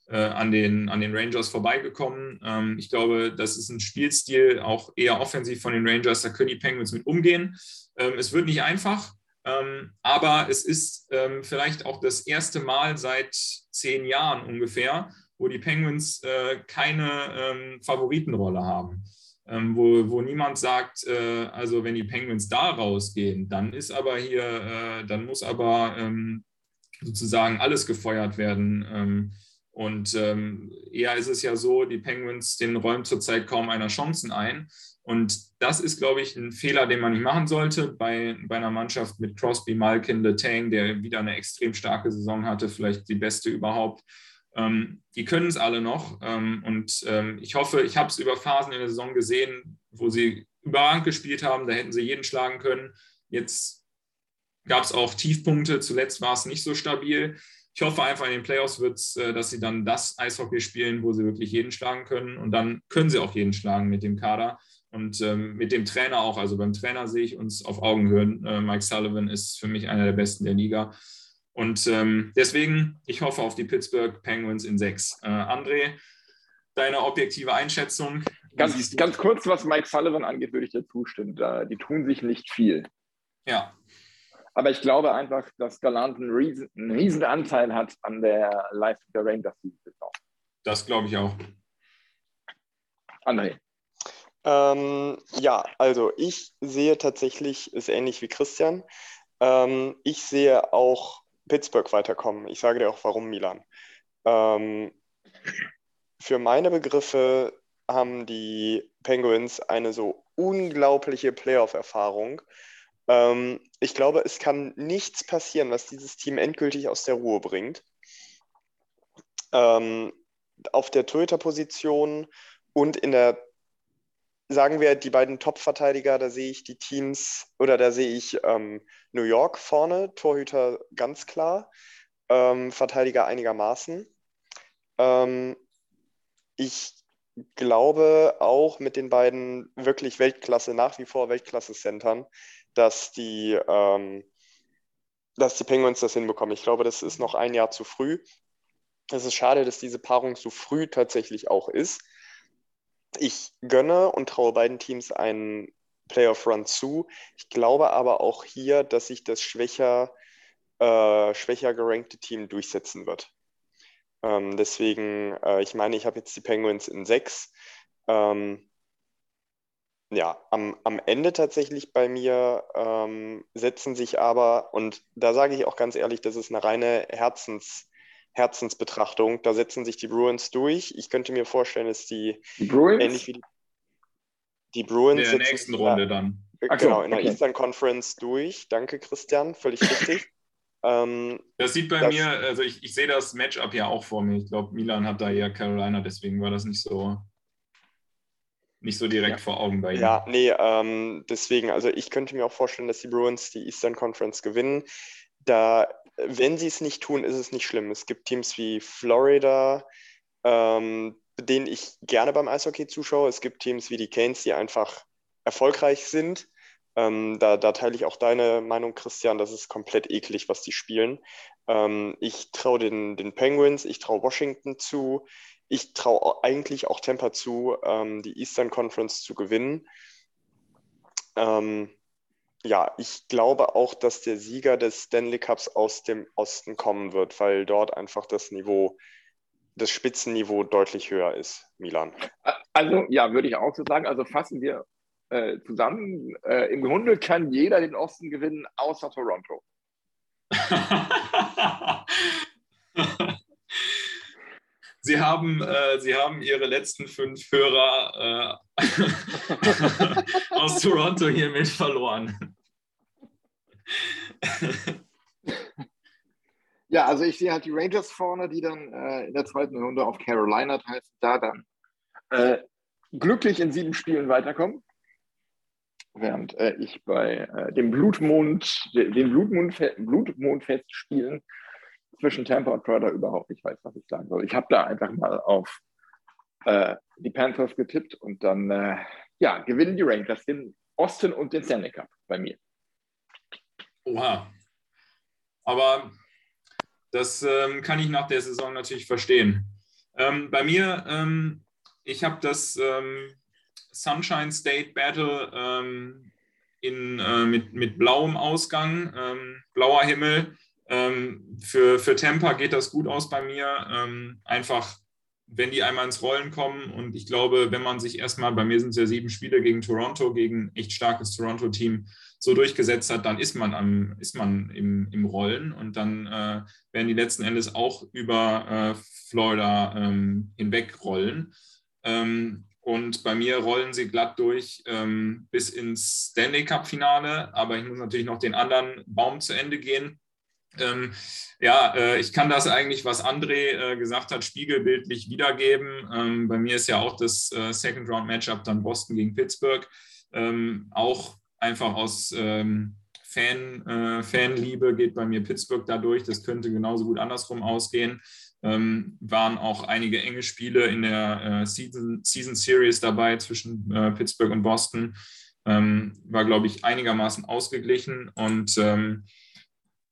äh, an, den, an den Rangers vorbeigekommen. Ähm, ich glaube, das ist ein Spielstil, auch eher offensiv von den Rangers. Da können die Penguins mit umgehen. Ähm, es wird nicht einfach, ähm, aber es ist ähm, vielleicht auch das erste Mal seit zehn Jahren ungefähr, wo die Penguins äh, keine ähm, Favoritenrolle haben ähm, wo, wo niemand sagt, äh, also wenn die Penguins da rausgehen, dann ist aber hier, äh, dann muss aber ähm, sozusagen alles gefeuert werden. Ähm, und ähm, eher ist es ja so, die Penguins, denen räumt zurzeit kaum einer Chancen ein. Und das ist, glaube ich, ein Fehler, den man nicht machen sollte bei, bei einer Mannschaft mit Crosby, Malkin, Letang, der wieder eine extrem starke Saison hatte, vielleicht die beste überhaupt. Ähm, die können es alle noch. Ähm, und ähm, ich hoffe, ich habe es über Phasen in der Saison gesehen, wo sie überragend gespielt haben. Da hätten sie jeden schlagen können. Jetzt gab es auch Tiefpunkte. Zuletzt war es nicht so stabil. Ich hoffe einfach in den Playoffs wird es, äh, dass sie dann das Eishockey spielen, wo sie wirklich jeden schlagen können. Und dann können sie auch jeden schlagen mit dem Kader und ähm, mit dem Trainer auch. Also beim Trainer sehe ich uns auf Augenhöhe. Äh, Mike Sullivan ist für mich einer der besten der Liga. Und ähm, deswegen, ich hoffe auf die Pittsburgh Penguins in sechs. Äh, André, deine objektive Einschätzung. Ganz, ganz kurz, was Mike Sullivan angeht, würde ich dir zustimmen. Da, die tun sich nicht viel. Ja. Aber ich glaube einfach, dass Galant einen riesen, einen riesen Anteil hat an der Leistung der Rangers diese Saison. Das glaube ich auch. André. Ähm, ja, also ich sehe tatsächlich, ist ähnlich wie Christian. Ähm, ich sehe auch Pittsburgh weiterkommen. Ich sage dir auch, warum Milan. Ähm, für meine Begriffe haben die Penguins eine so unglaubliche Playoff-Erfahrung. Ähm, ich glaube, es kann nichts passieren, was dieses Team endgültig aus der Ruhe bringt. Ähm, auf der Torhüter-Position und in der sagen wir, die beiden Top-Verteidiger, da sehe ich die Teams oder da sehe ich ähm, New York vorne, Torhüter ganz klar, ähm, Verteidiger einigermaßen. Ähm, ich glaube auch mit den beiden wirklich Weltklasse, nach wie vor Weltklasse-Centern, dass die, ähm, dass die Penguins das hinbekommen. Ich glaube, das ist noch ein Jahr zu früh. Es ist schade, dass diese Paarung so früh tatsächlich auch ist ich gönne und traue beiden Teams einen Playoff-Run zu. Ich glaube aber auch hier, dass sich das schwächer, äh, schwächer gerankte Team durchsetzen wird. Ähm, deswegen, äh, ich meine, ich habe jetzt die Penguins in sechs. Ähm, ja, am, am Ende tatsächlich bei mir ähm, setzen sich aber, und da sage ich auch ganz ehrlich, das ist eine reine Herzens, Herzensbetrachtung, da setzen sich die Bruins durch. Ich könnte mir vorstellen, dass die, Die Bruins? ähnlich wie die, die In Bruins der setzen nächsten sich Runde dann. da- so, genau, in der okay. Eastern Conference durch. Danke, Christian, völlig richtig. ähm, Das sieht bei Das- mir, also ich, ich sehe das Matchup ja auch vor mir. Ich glaube, Milan hat da eher Carolina, deswegen war das nicht so, nicht so direkt Ja. vor Augen bei ihm. Ja, nee, ähm, deswegen, also ich könnte mir auch vorstellen, dass die Bruins die Eastern Conference gewinnen. Da, wenn sie es nicht tun, ist es nicht schlimm. Es gibt Teams wie Florida, ähm, denen ich gerne beim Eishockey zuschaue. Es gibt Teams wie die Canes, die einfach erfolgreich sind. Ähm, da, da teile ich auch deine Meinung, Christian. Das ist komplett eklig, was die spielen. Ähm, ich traue den, den Penguins, ich traue Washington zu. Ich traue eigentlich auch Tampa zu, ähm, die Eastern Conference zu gewinnen. Ähm, ja, ich glaube auch, dass der Sieger des Stanley Cups aus dem Osten kommen wird, weil dort einfach das Niveau, das Spitzenniveau deutlich höher ist, Milan. Also, ja, würde ich auch so sagen. Also fassen wir äh, zusammen. Äh, Im Grunde kann jeder den Osten gewinnen, außer Toronto. Sie haben, äh, Sie haben Ihre letzten fünf Hörer äh, aus Toronto hiermit verloren. Ja, also ich sehe halt die Rangers vorne, die dann äh, in der zweiten Runde auf Carolina treffen, da dann äh, glücklich in sieben Spielen weiterkommen. Während äh, ich bei äh, dem Blutmond, de- den Blutmond, Blutmondfestspielen zwischen Tampa und Florida überhaupt nicht weiß, was ich sagen soll. Ich habe da einfach mal auf äh, die Panthers getippt und dann äh, ja, gewinnen die Rangers den Osten und den Stanley Cup bei mir. Oha. Aber das ähm, kann ich nach der Saison natürlich verstehen. Ähm, bei mir, ähm, ich habe das ähm, Sunshine State Battle ähm, in, äh, mit, mit blauem Ausgang, ähm, blauer Himmel. Für, für Tampa geht das gut aus bei mir. Einfach, wenn die einmal ins Rollen kommen. Und ich glaube, wenn man sich erstmal, bei mir sind es ja sieben Spiele gegen Toronto, gegen ein echt starkes Toronto-Team, so durchgesetzt hat, dann ist man, am, ist man im, im Rollen und dann äh, werden die letzten Endes auch über äh, Florida ähm, hinweg rollen. Ähm, und bei mir rollen sie glatt durch ähm, bis ins Stanley Cup-Finale, aber ich muss natürlich noch den anderen Baum zu Ende gehen. Ähm, ja, äh, ich kann das eigentlich, was André äh, gesagt hat, spiegelbildlich wiedergeben. Ähm, bei mir ist ja auch das äh, Second-Round-Matchup dann Boston gegen Pittsburgh. Ähm, auch einfach aus ähm, Fan, äh, Fanliebe geht bei mir Pittsburgh dadurch. Das könnte genauso gut andersrum ausgehen. Ähm, waren auch einige enge Spiele in der äh, Season, Season Series dabei zwischen äh, Pittsburgh und Boston. Ähm, war, glaube ich, einigermaßen ausgeglichen und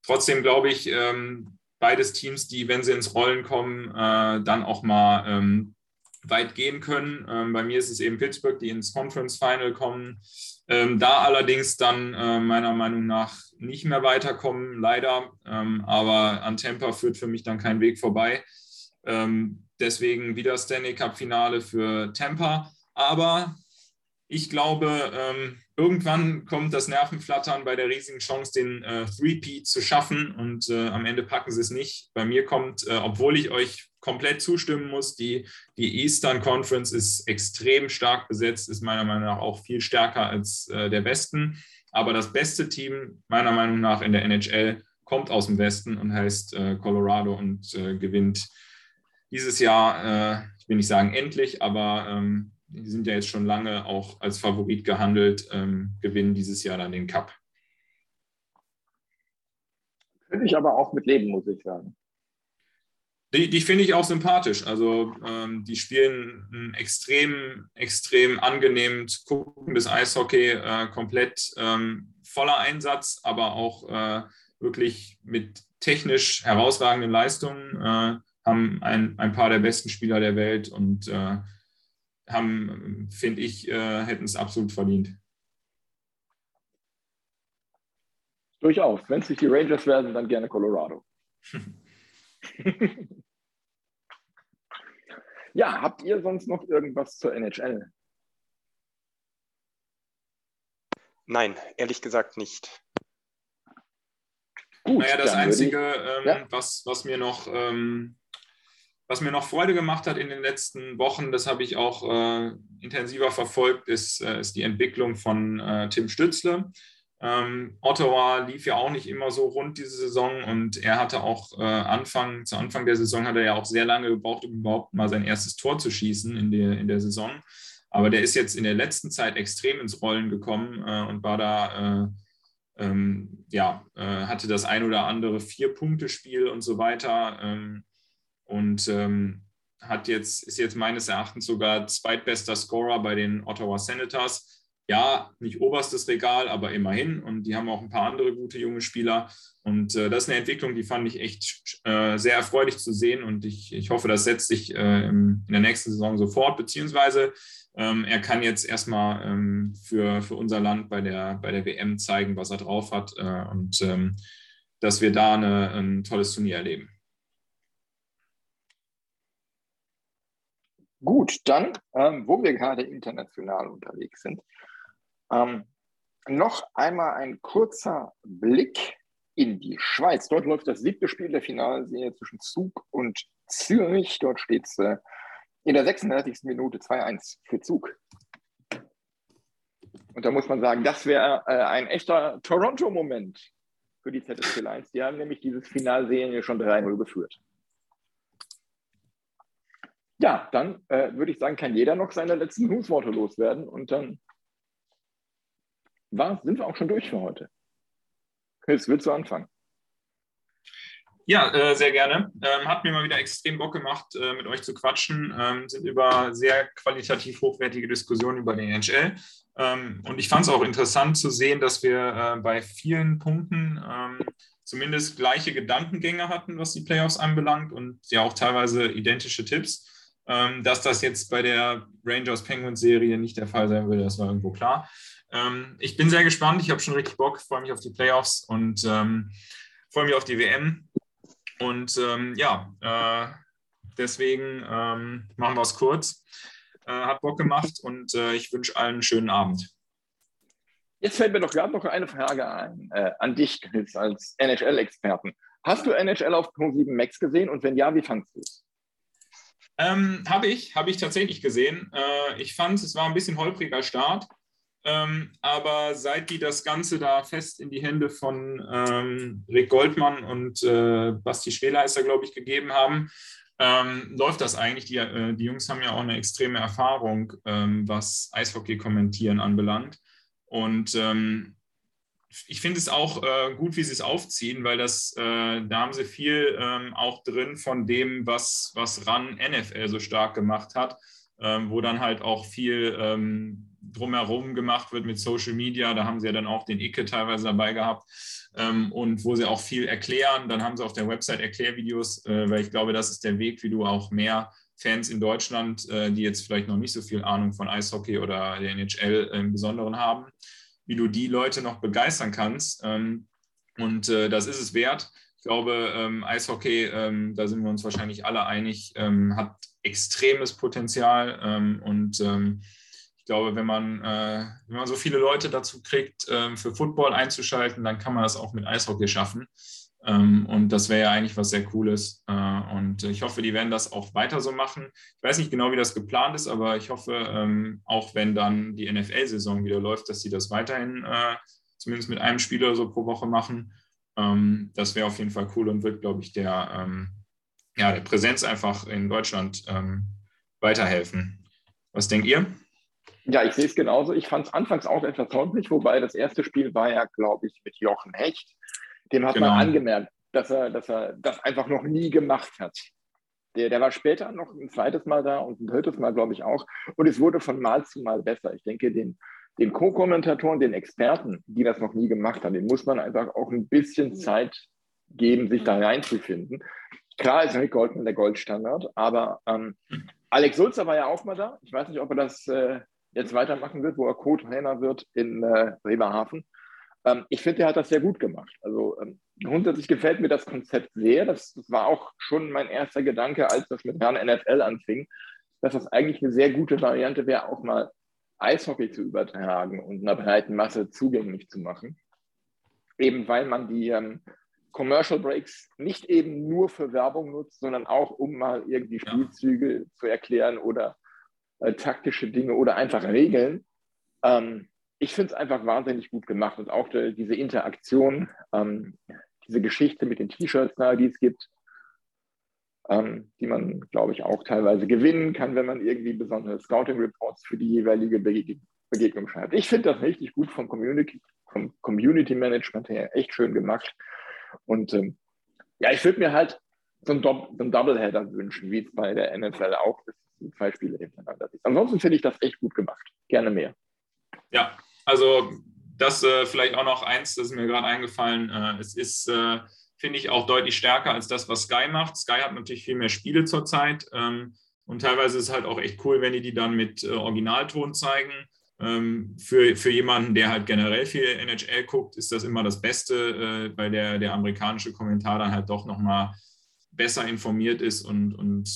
trotzdem glaube ich, ähm, beides Teams, die, wenn sie ins Rollen kommen, äh, dann auch mal ähm, weit gehen können. Ähm, bei mir ist es eben Pittsburgh, die ins Conference Final kommen. Ähm, da allerdings dann äh, meiner Meinung nach nicht mehr weiterkommen, leider. Ähm, aber an Tampa führt für mich dann kein Weg vorbei. Ähm, deswegen wieder Stanley Cup Finale für Tampa. Aber ich glaube, ähm, irgendwann kommt das Nervenflattern bei der riesigen Chance, den äh, Three-Peat zu schaffen und äh, am Ende packen sie es nicht. Bei mir kommt, äh, obwohl ich euch komplett zustimmen muss, die, die Eastern Conference ist extrem stark besetzt, ist meiner Meinung nach auch viel stärker als äh, der Westen. Aber das beste Team, meiner Meinung nach, in der NHL kommt aus dem Westen und heißt äh, Colorado und äh, gewinnt dieses Jahr, äh, ich will nicht sagen endlich, aber ähm, die sind ja jetzt schon lange auch als Favorit gehandelt, ähm, gewinnen dieses Jahr dann den Cup. Könnte ich aber auch mit leben, muss ich sagen. Die, die finde ich auch sympathisch. Also ähm, die spielen ein extrem, extrem angenehm zu guckendes Eishockey, äh, komplett ähm, voller Einsatz, aber auch äh, wirklich mit technisch herausragenden Leistungen, äh, haben ein, ein paar der besten Spieler der Welt und äh, haben, finde ich, äh, hätten es absolut verdient. Durchaus. Wenn es nicht die Rangers werden, dann gerne Colorado. Ja, habt ihr sonst noch irgendwas zur NHL? Nein, ehrlich gesagt nicht. Gut, naja, das Einzige, ich, ähm, ja? was, was mir noch ähm, was mir noch Freude gemacht hat in den letzten Wochen, das habe ich auch äh, intensiver verfolgt, ist, äh, ist die Entwicklung von äh, Tim Stützle. Ähm, Ottawa lief ja auch nicht immer so rund diese Saison und er hatte auch äh, Anfang, zu Anfang der Saison hat er ja auch sehr lange gebraucht, um überhaupt mal sein erstes Tor zu schießen in der, in der Saison. Aber der ist jetzt in der letzten Zeit extrem ins Rollen gekommen äh, und war da, äh, ähm, ja, äh, hatte das ein oder andere Vier-Punkte-Spiel und so weiter. Ähm, und ähm, hat jetzt, ist jetzt meines Erachtens sogar zweitbester Scorer bei den Ottawa Senators ja, nicht oberstes Regal, aber immerhin. Und die haben auch ein paar andere gute junge Spieler. Und äh, das ist eine Entwicklung, die fand ich echt äh, sehr erfreulich zu sehen. Und ich, ich hoffe, das setzt sich äh, in der nächsten Saison sofort. Beziehungsweise ähm, er kann jetzt erstmal ähm, für, für unser Land bei der, bei der WM zeigen, was er drauf hat. Äh, und ähm, dass wir da eine, ein tolles Turnier erleben. Gut, dann, ähm, wo wir gerade international unterwegs sind, ähm, noch einmal ein kurzer Blick in die Schweiz. Dort läuft das siebte Spiel der Finalserie zwischen Zug und Zürich. Dort steht es äh, in der 36. Minute 2-1 für Zug. Und da muss man sagen, das wäre äh, ein echter Toronto-Moment für die ZSC Lions. Die haben nämlich dieses Finalserie schon 3-0 geführt. Ja, dann äh, würde ich sagen, kann jeder noch seine letzten Grußworte loswerden und dann war, sind wir auch schon durch für heute. Chris, willst du anfangen? Ja, äh, sehr gerne. Ähm, hat mir mal wieder extrem Bock gemacht, äh, mit euch zu quatschen. Ähm, sind über sehr qualitativ hochwertige Diskussionen über den NHL. Ähm, und ich fand es auch interessant zu sehen, dass wir äh, bei vielen Punkten ähm, zumindest gleiche Gedankengänge hatten, was die Playoffs anbelangt und ja auch teilweise identische Tipps. Ähm, dass das jetzt bei der Rangers Penguins Serie nicht der Fall sein würde, das war irgendwo klar. Ähm, ich bin sehr gespannt. Ich habe schon richtig Bock, freue mich auf die Playoffs und ähm, freue mich auf die WM. Und ähm, ja, äh, deswegen ähm, machen wir es kurz. Äh, hat Bock gemacht und äh, ich wünsche allen einen schönen Abend. Jetzt fällt mir doch gerade noch eine Frage ein äh, an dich, Chris, als NHL-Experten. Hast du NHL auf Pro7 Max gesehen und wenn ja, wie fandest du es? Ähm, habe ich, habe ich tatsächlich gesehen. Äh, ich fand, es war ein bisschen holpriger Start. Ähm, aber seit die das Ganze da fest in die Hände von ähm, Rick Goldmann und äh, Basti Schweleister, glaube ich, gegeben haben, ähm, läuft das eigentlich. Die, äh, die Jungs haben ja auch eine extreme Erfahrung, ähm, was Eishockey-Kommentieren anbelangt. Und ähm, ich finde es auch äh, gut, wie sie es aufziehen, weil das, äh, da haben sie viel ähm, auch drin von dem, was, was RAN NFL so stark gemacht hat, wo dann halt auch viel drumherum gemacht wird mit Social Media. Da haben sie ja dann auch den Icke teilweise dabei gehabt ähm, und wo sie auch viel erklären. Dann haben sie auf der Website Erklärvideos, äh, weil ich glaube, das ist der Weg, wie du auch mehr Fans in Deutschland, äh, die jetzt vielleicht noch nicht so viel Ahnung von Eishockey oder der NHL im Besonderen haben, wie du die Leute noch begeistern kannst. Ähm, und äh, das ist es wert. Ich glaube, ähm, Eishockey, ähm, da sind wir uns wahrscheinlich alle einig, hat extremes Potenzial und ich glaube, wenn man, äh, wenn man so viele Leute dazu kriegt, für Football einzuschalten, dann kann man das auch mit Eishockey schaffen. Ähm, und das wäre ja eigentlich was sehr Cooles. Äh, und ich hoffe, die werden das auch weiter so machen. Ich weiß nicht genau, wie das geplant ist, aber ich hoffe, ähm, auch wenn dann die NFL-Saison wieder läuft, dass sie das weiterhin äh, zumindest mit einem Spieler so pro Woche machen. Ähm, das wäre auf jeden Fall cool und wird, glaube ich, der, ja, der Präsenz einfach in Deutschland weiterhelfen. Was denkt ihr? Ja, ich sehe es genauso. Ich fand es anfangs auch etwas holprig, wobei das erste Spiel war ja, glaube ich, mit Jochen Hecht. Dem hat genau. man angemerkt, dass er, dass er das einfach noch nie gemacht hat. Der, der war später noch ein zweites Mal da und ein drittes Mal, glaube ich, auch. Und es wurde von Mal zu Mal besser. Ich denke, den, den Co-Kommentatoren, den Experten, die das noch nie gemacht haben, den muss man einfach auch ein bisschen Zeit geben, sich da reinzufinden. Klar ist Rick Goldman der Goldstandard, aber ähm, Alex Sulzer war ja auch mal da. Ich weiß nicht, ob er das äh, jetzt weitermachen wird, wo er Co-Trainer wird in äh, Bremerhaven. Ähm, ich finde, er hat das sehr gut gemacht. Also ähm, grundsätzlich gefällt mir das Konzept sehr. Das, das, war auch schon mein erster Gedanke, als das mit Herrn NFL anfing. dass das eigentlich eine sehr gute Variante wäre, auch mal Eishockey zu übertragen und einer breiten Masse zugänglich zu machen. Eben weil man die ähm, Commercial Breaks nicht eben nur für Werbung nutzt, sondern auch, um mal irgendwie Spielzüge ja. zu erklären oder äh, taktische Dinge oder einfach Regeln. Ähm, ich finde es einfach wahnsinnig gut gemacht und auch die, diese Interaktion, ähm, diese Geschichte mit den T-Shirts, die es gibt, ähm, die man, glaube ich, auch teilweise gewinnen kann, wenn man irgendwie besondere Scouting-Reports für die jeweilige Bege Begegnung schreibt. Ich finde das richtig gut vom Community, vom Community Management her, echt schön gemacht. Und ähm, ja, ich würde mir halt so einen, Do so einen Doubleheader wünschen, wie es bei der NFL auch ist, zwei Spiele hintereinander ist. Ansonsten finde ich das echt gut gemacht. Gerne mehr. Ja, also das äh, vielleicht auch noch eins, das ist mir gerade eingefallen. Äh, es ist, äh, finde ich, auch deutlich stärker als das, was Sky macht. Sky hat natürlich viel mehr Spiele zurzeit. Ähm, und teilweise ist es halt auch echt cool, wenn die die dann mit äh, Originalton zeigen. Ähm, für, für jemanden, der halt generell viel NHL guckt, ist das immer das Beste, äh, weil der, der amerikanische Kommentar dann halt doch nochmal besser informiert ist und, und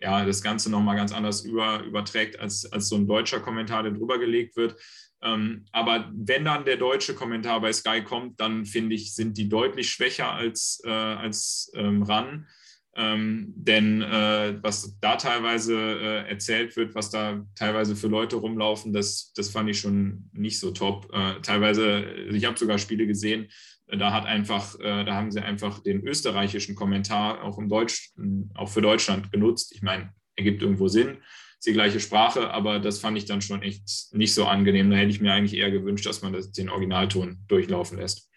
ja, das Ganze nochmal ganz anders über, überträgt, als, als so ein deutscher Kommentar, der drüber gelegt wird. Ähm, aber wenn dann der deutsche Kommentar bei Sky kommt, dann finde ich, sind die deutlich schwächer als, äh, als ähm, RAN. Ähm, denn äh, was da teilweise äh, erzählt wird, was da teilweise für Leute rumlaufen, das, das fand ich schon nicht so top. Äh, teilweise, ich habe sogar Spiele gesehen, da hat einfach, äh, da haben sie einfach den österreichischen Kommentar auch im Deutsch, auch für Deutschland genutzt. Ich meine, ergibt irgendwo Sinn, ist die gleiche Sprache, aber das fand ich dann schon echt nicht so angenehm. Da hätte ich mir eigentlich eher gewünscht, dass man das, den Originalton durchlaufen lässt.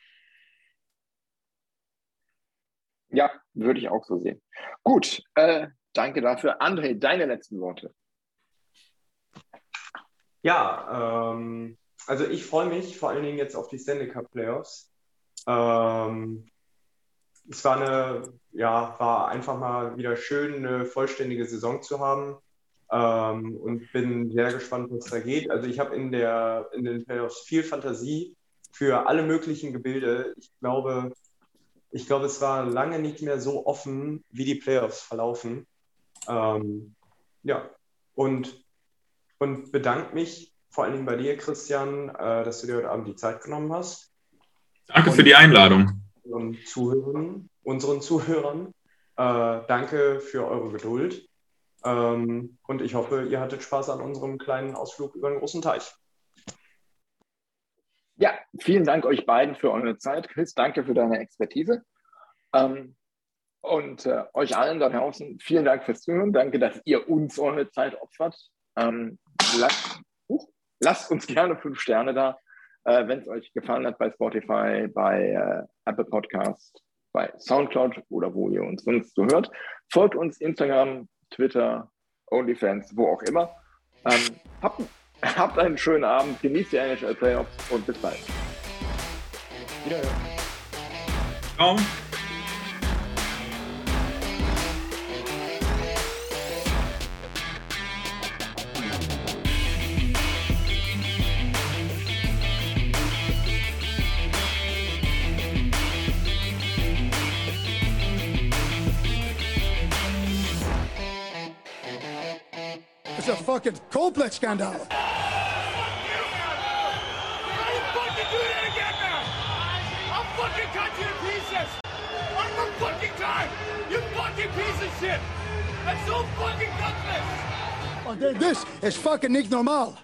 Ja, würde ich auch so sehen. Gut, äh, danke dafür. André, deine letzten Worte. Ja, ähm, also ich freue mich vor allen Dingen jetzt auf die Stanley Cup Playoffs. Ähm, es war eine, ja, war einfach mal wieder schön, eine vollständige Saison zu haben. Ähm, und bin sehr gespannt, was da geht. Also ich habe in, in den Playoffs viel Fantasie für alle möglichen Gebilde. Ich glaube, ich glaube, es war lange nicht mehr so offen, wie die Playoffs verlaufen. Ähm, ja, und, und bedanke mich vor allen Dingen bei dir, Christian, äh, dass du dir heute Abend die Zeit genommen hast. Danke und für die Einladung. Unseren Zuhörern, unseren Zuhörern äh, danke für eure Geduld. Ähm, und ich hoffe, ihr hattet Spaß an unserem kleinen Ausflug über den großen Teich. Ja, vielen Dank euch beiden für eure Zeit. Chris, danke für deine Expertise. Ähm, und äh, euch allen da draußen, vielen Dank fürs Zuhören. Danke, dass ihr uns eure Zeit opfert. Ähm, lasst, uh, lasst, uns gerne fünf Sterne da, äh, wenn es euch gefallen hat bei Spotify, bei äh, Apple Podcast, bei Soundcloud oder wo ihr uns sonst so hört. Folgt uns Instagram, Twitter, OnlyFans, wo auch immer. Ähm, habt Habt einen schönen Abend, genießt die NHL Playoffs und bis bald. Wiederhören. Ciao. A fucking complex scandal. fucking! You fucking piece of shit! That's so fucking gutless! This is fucking normal.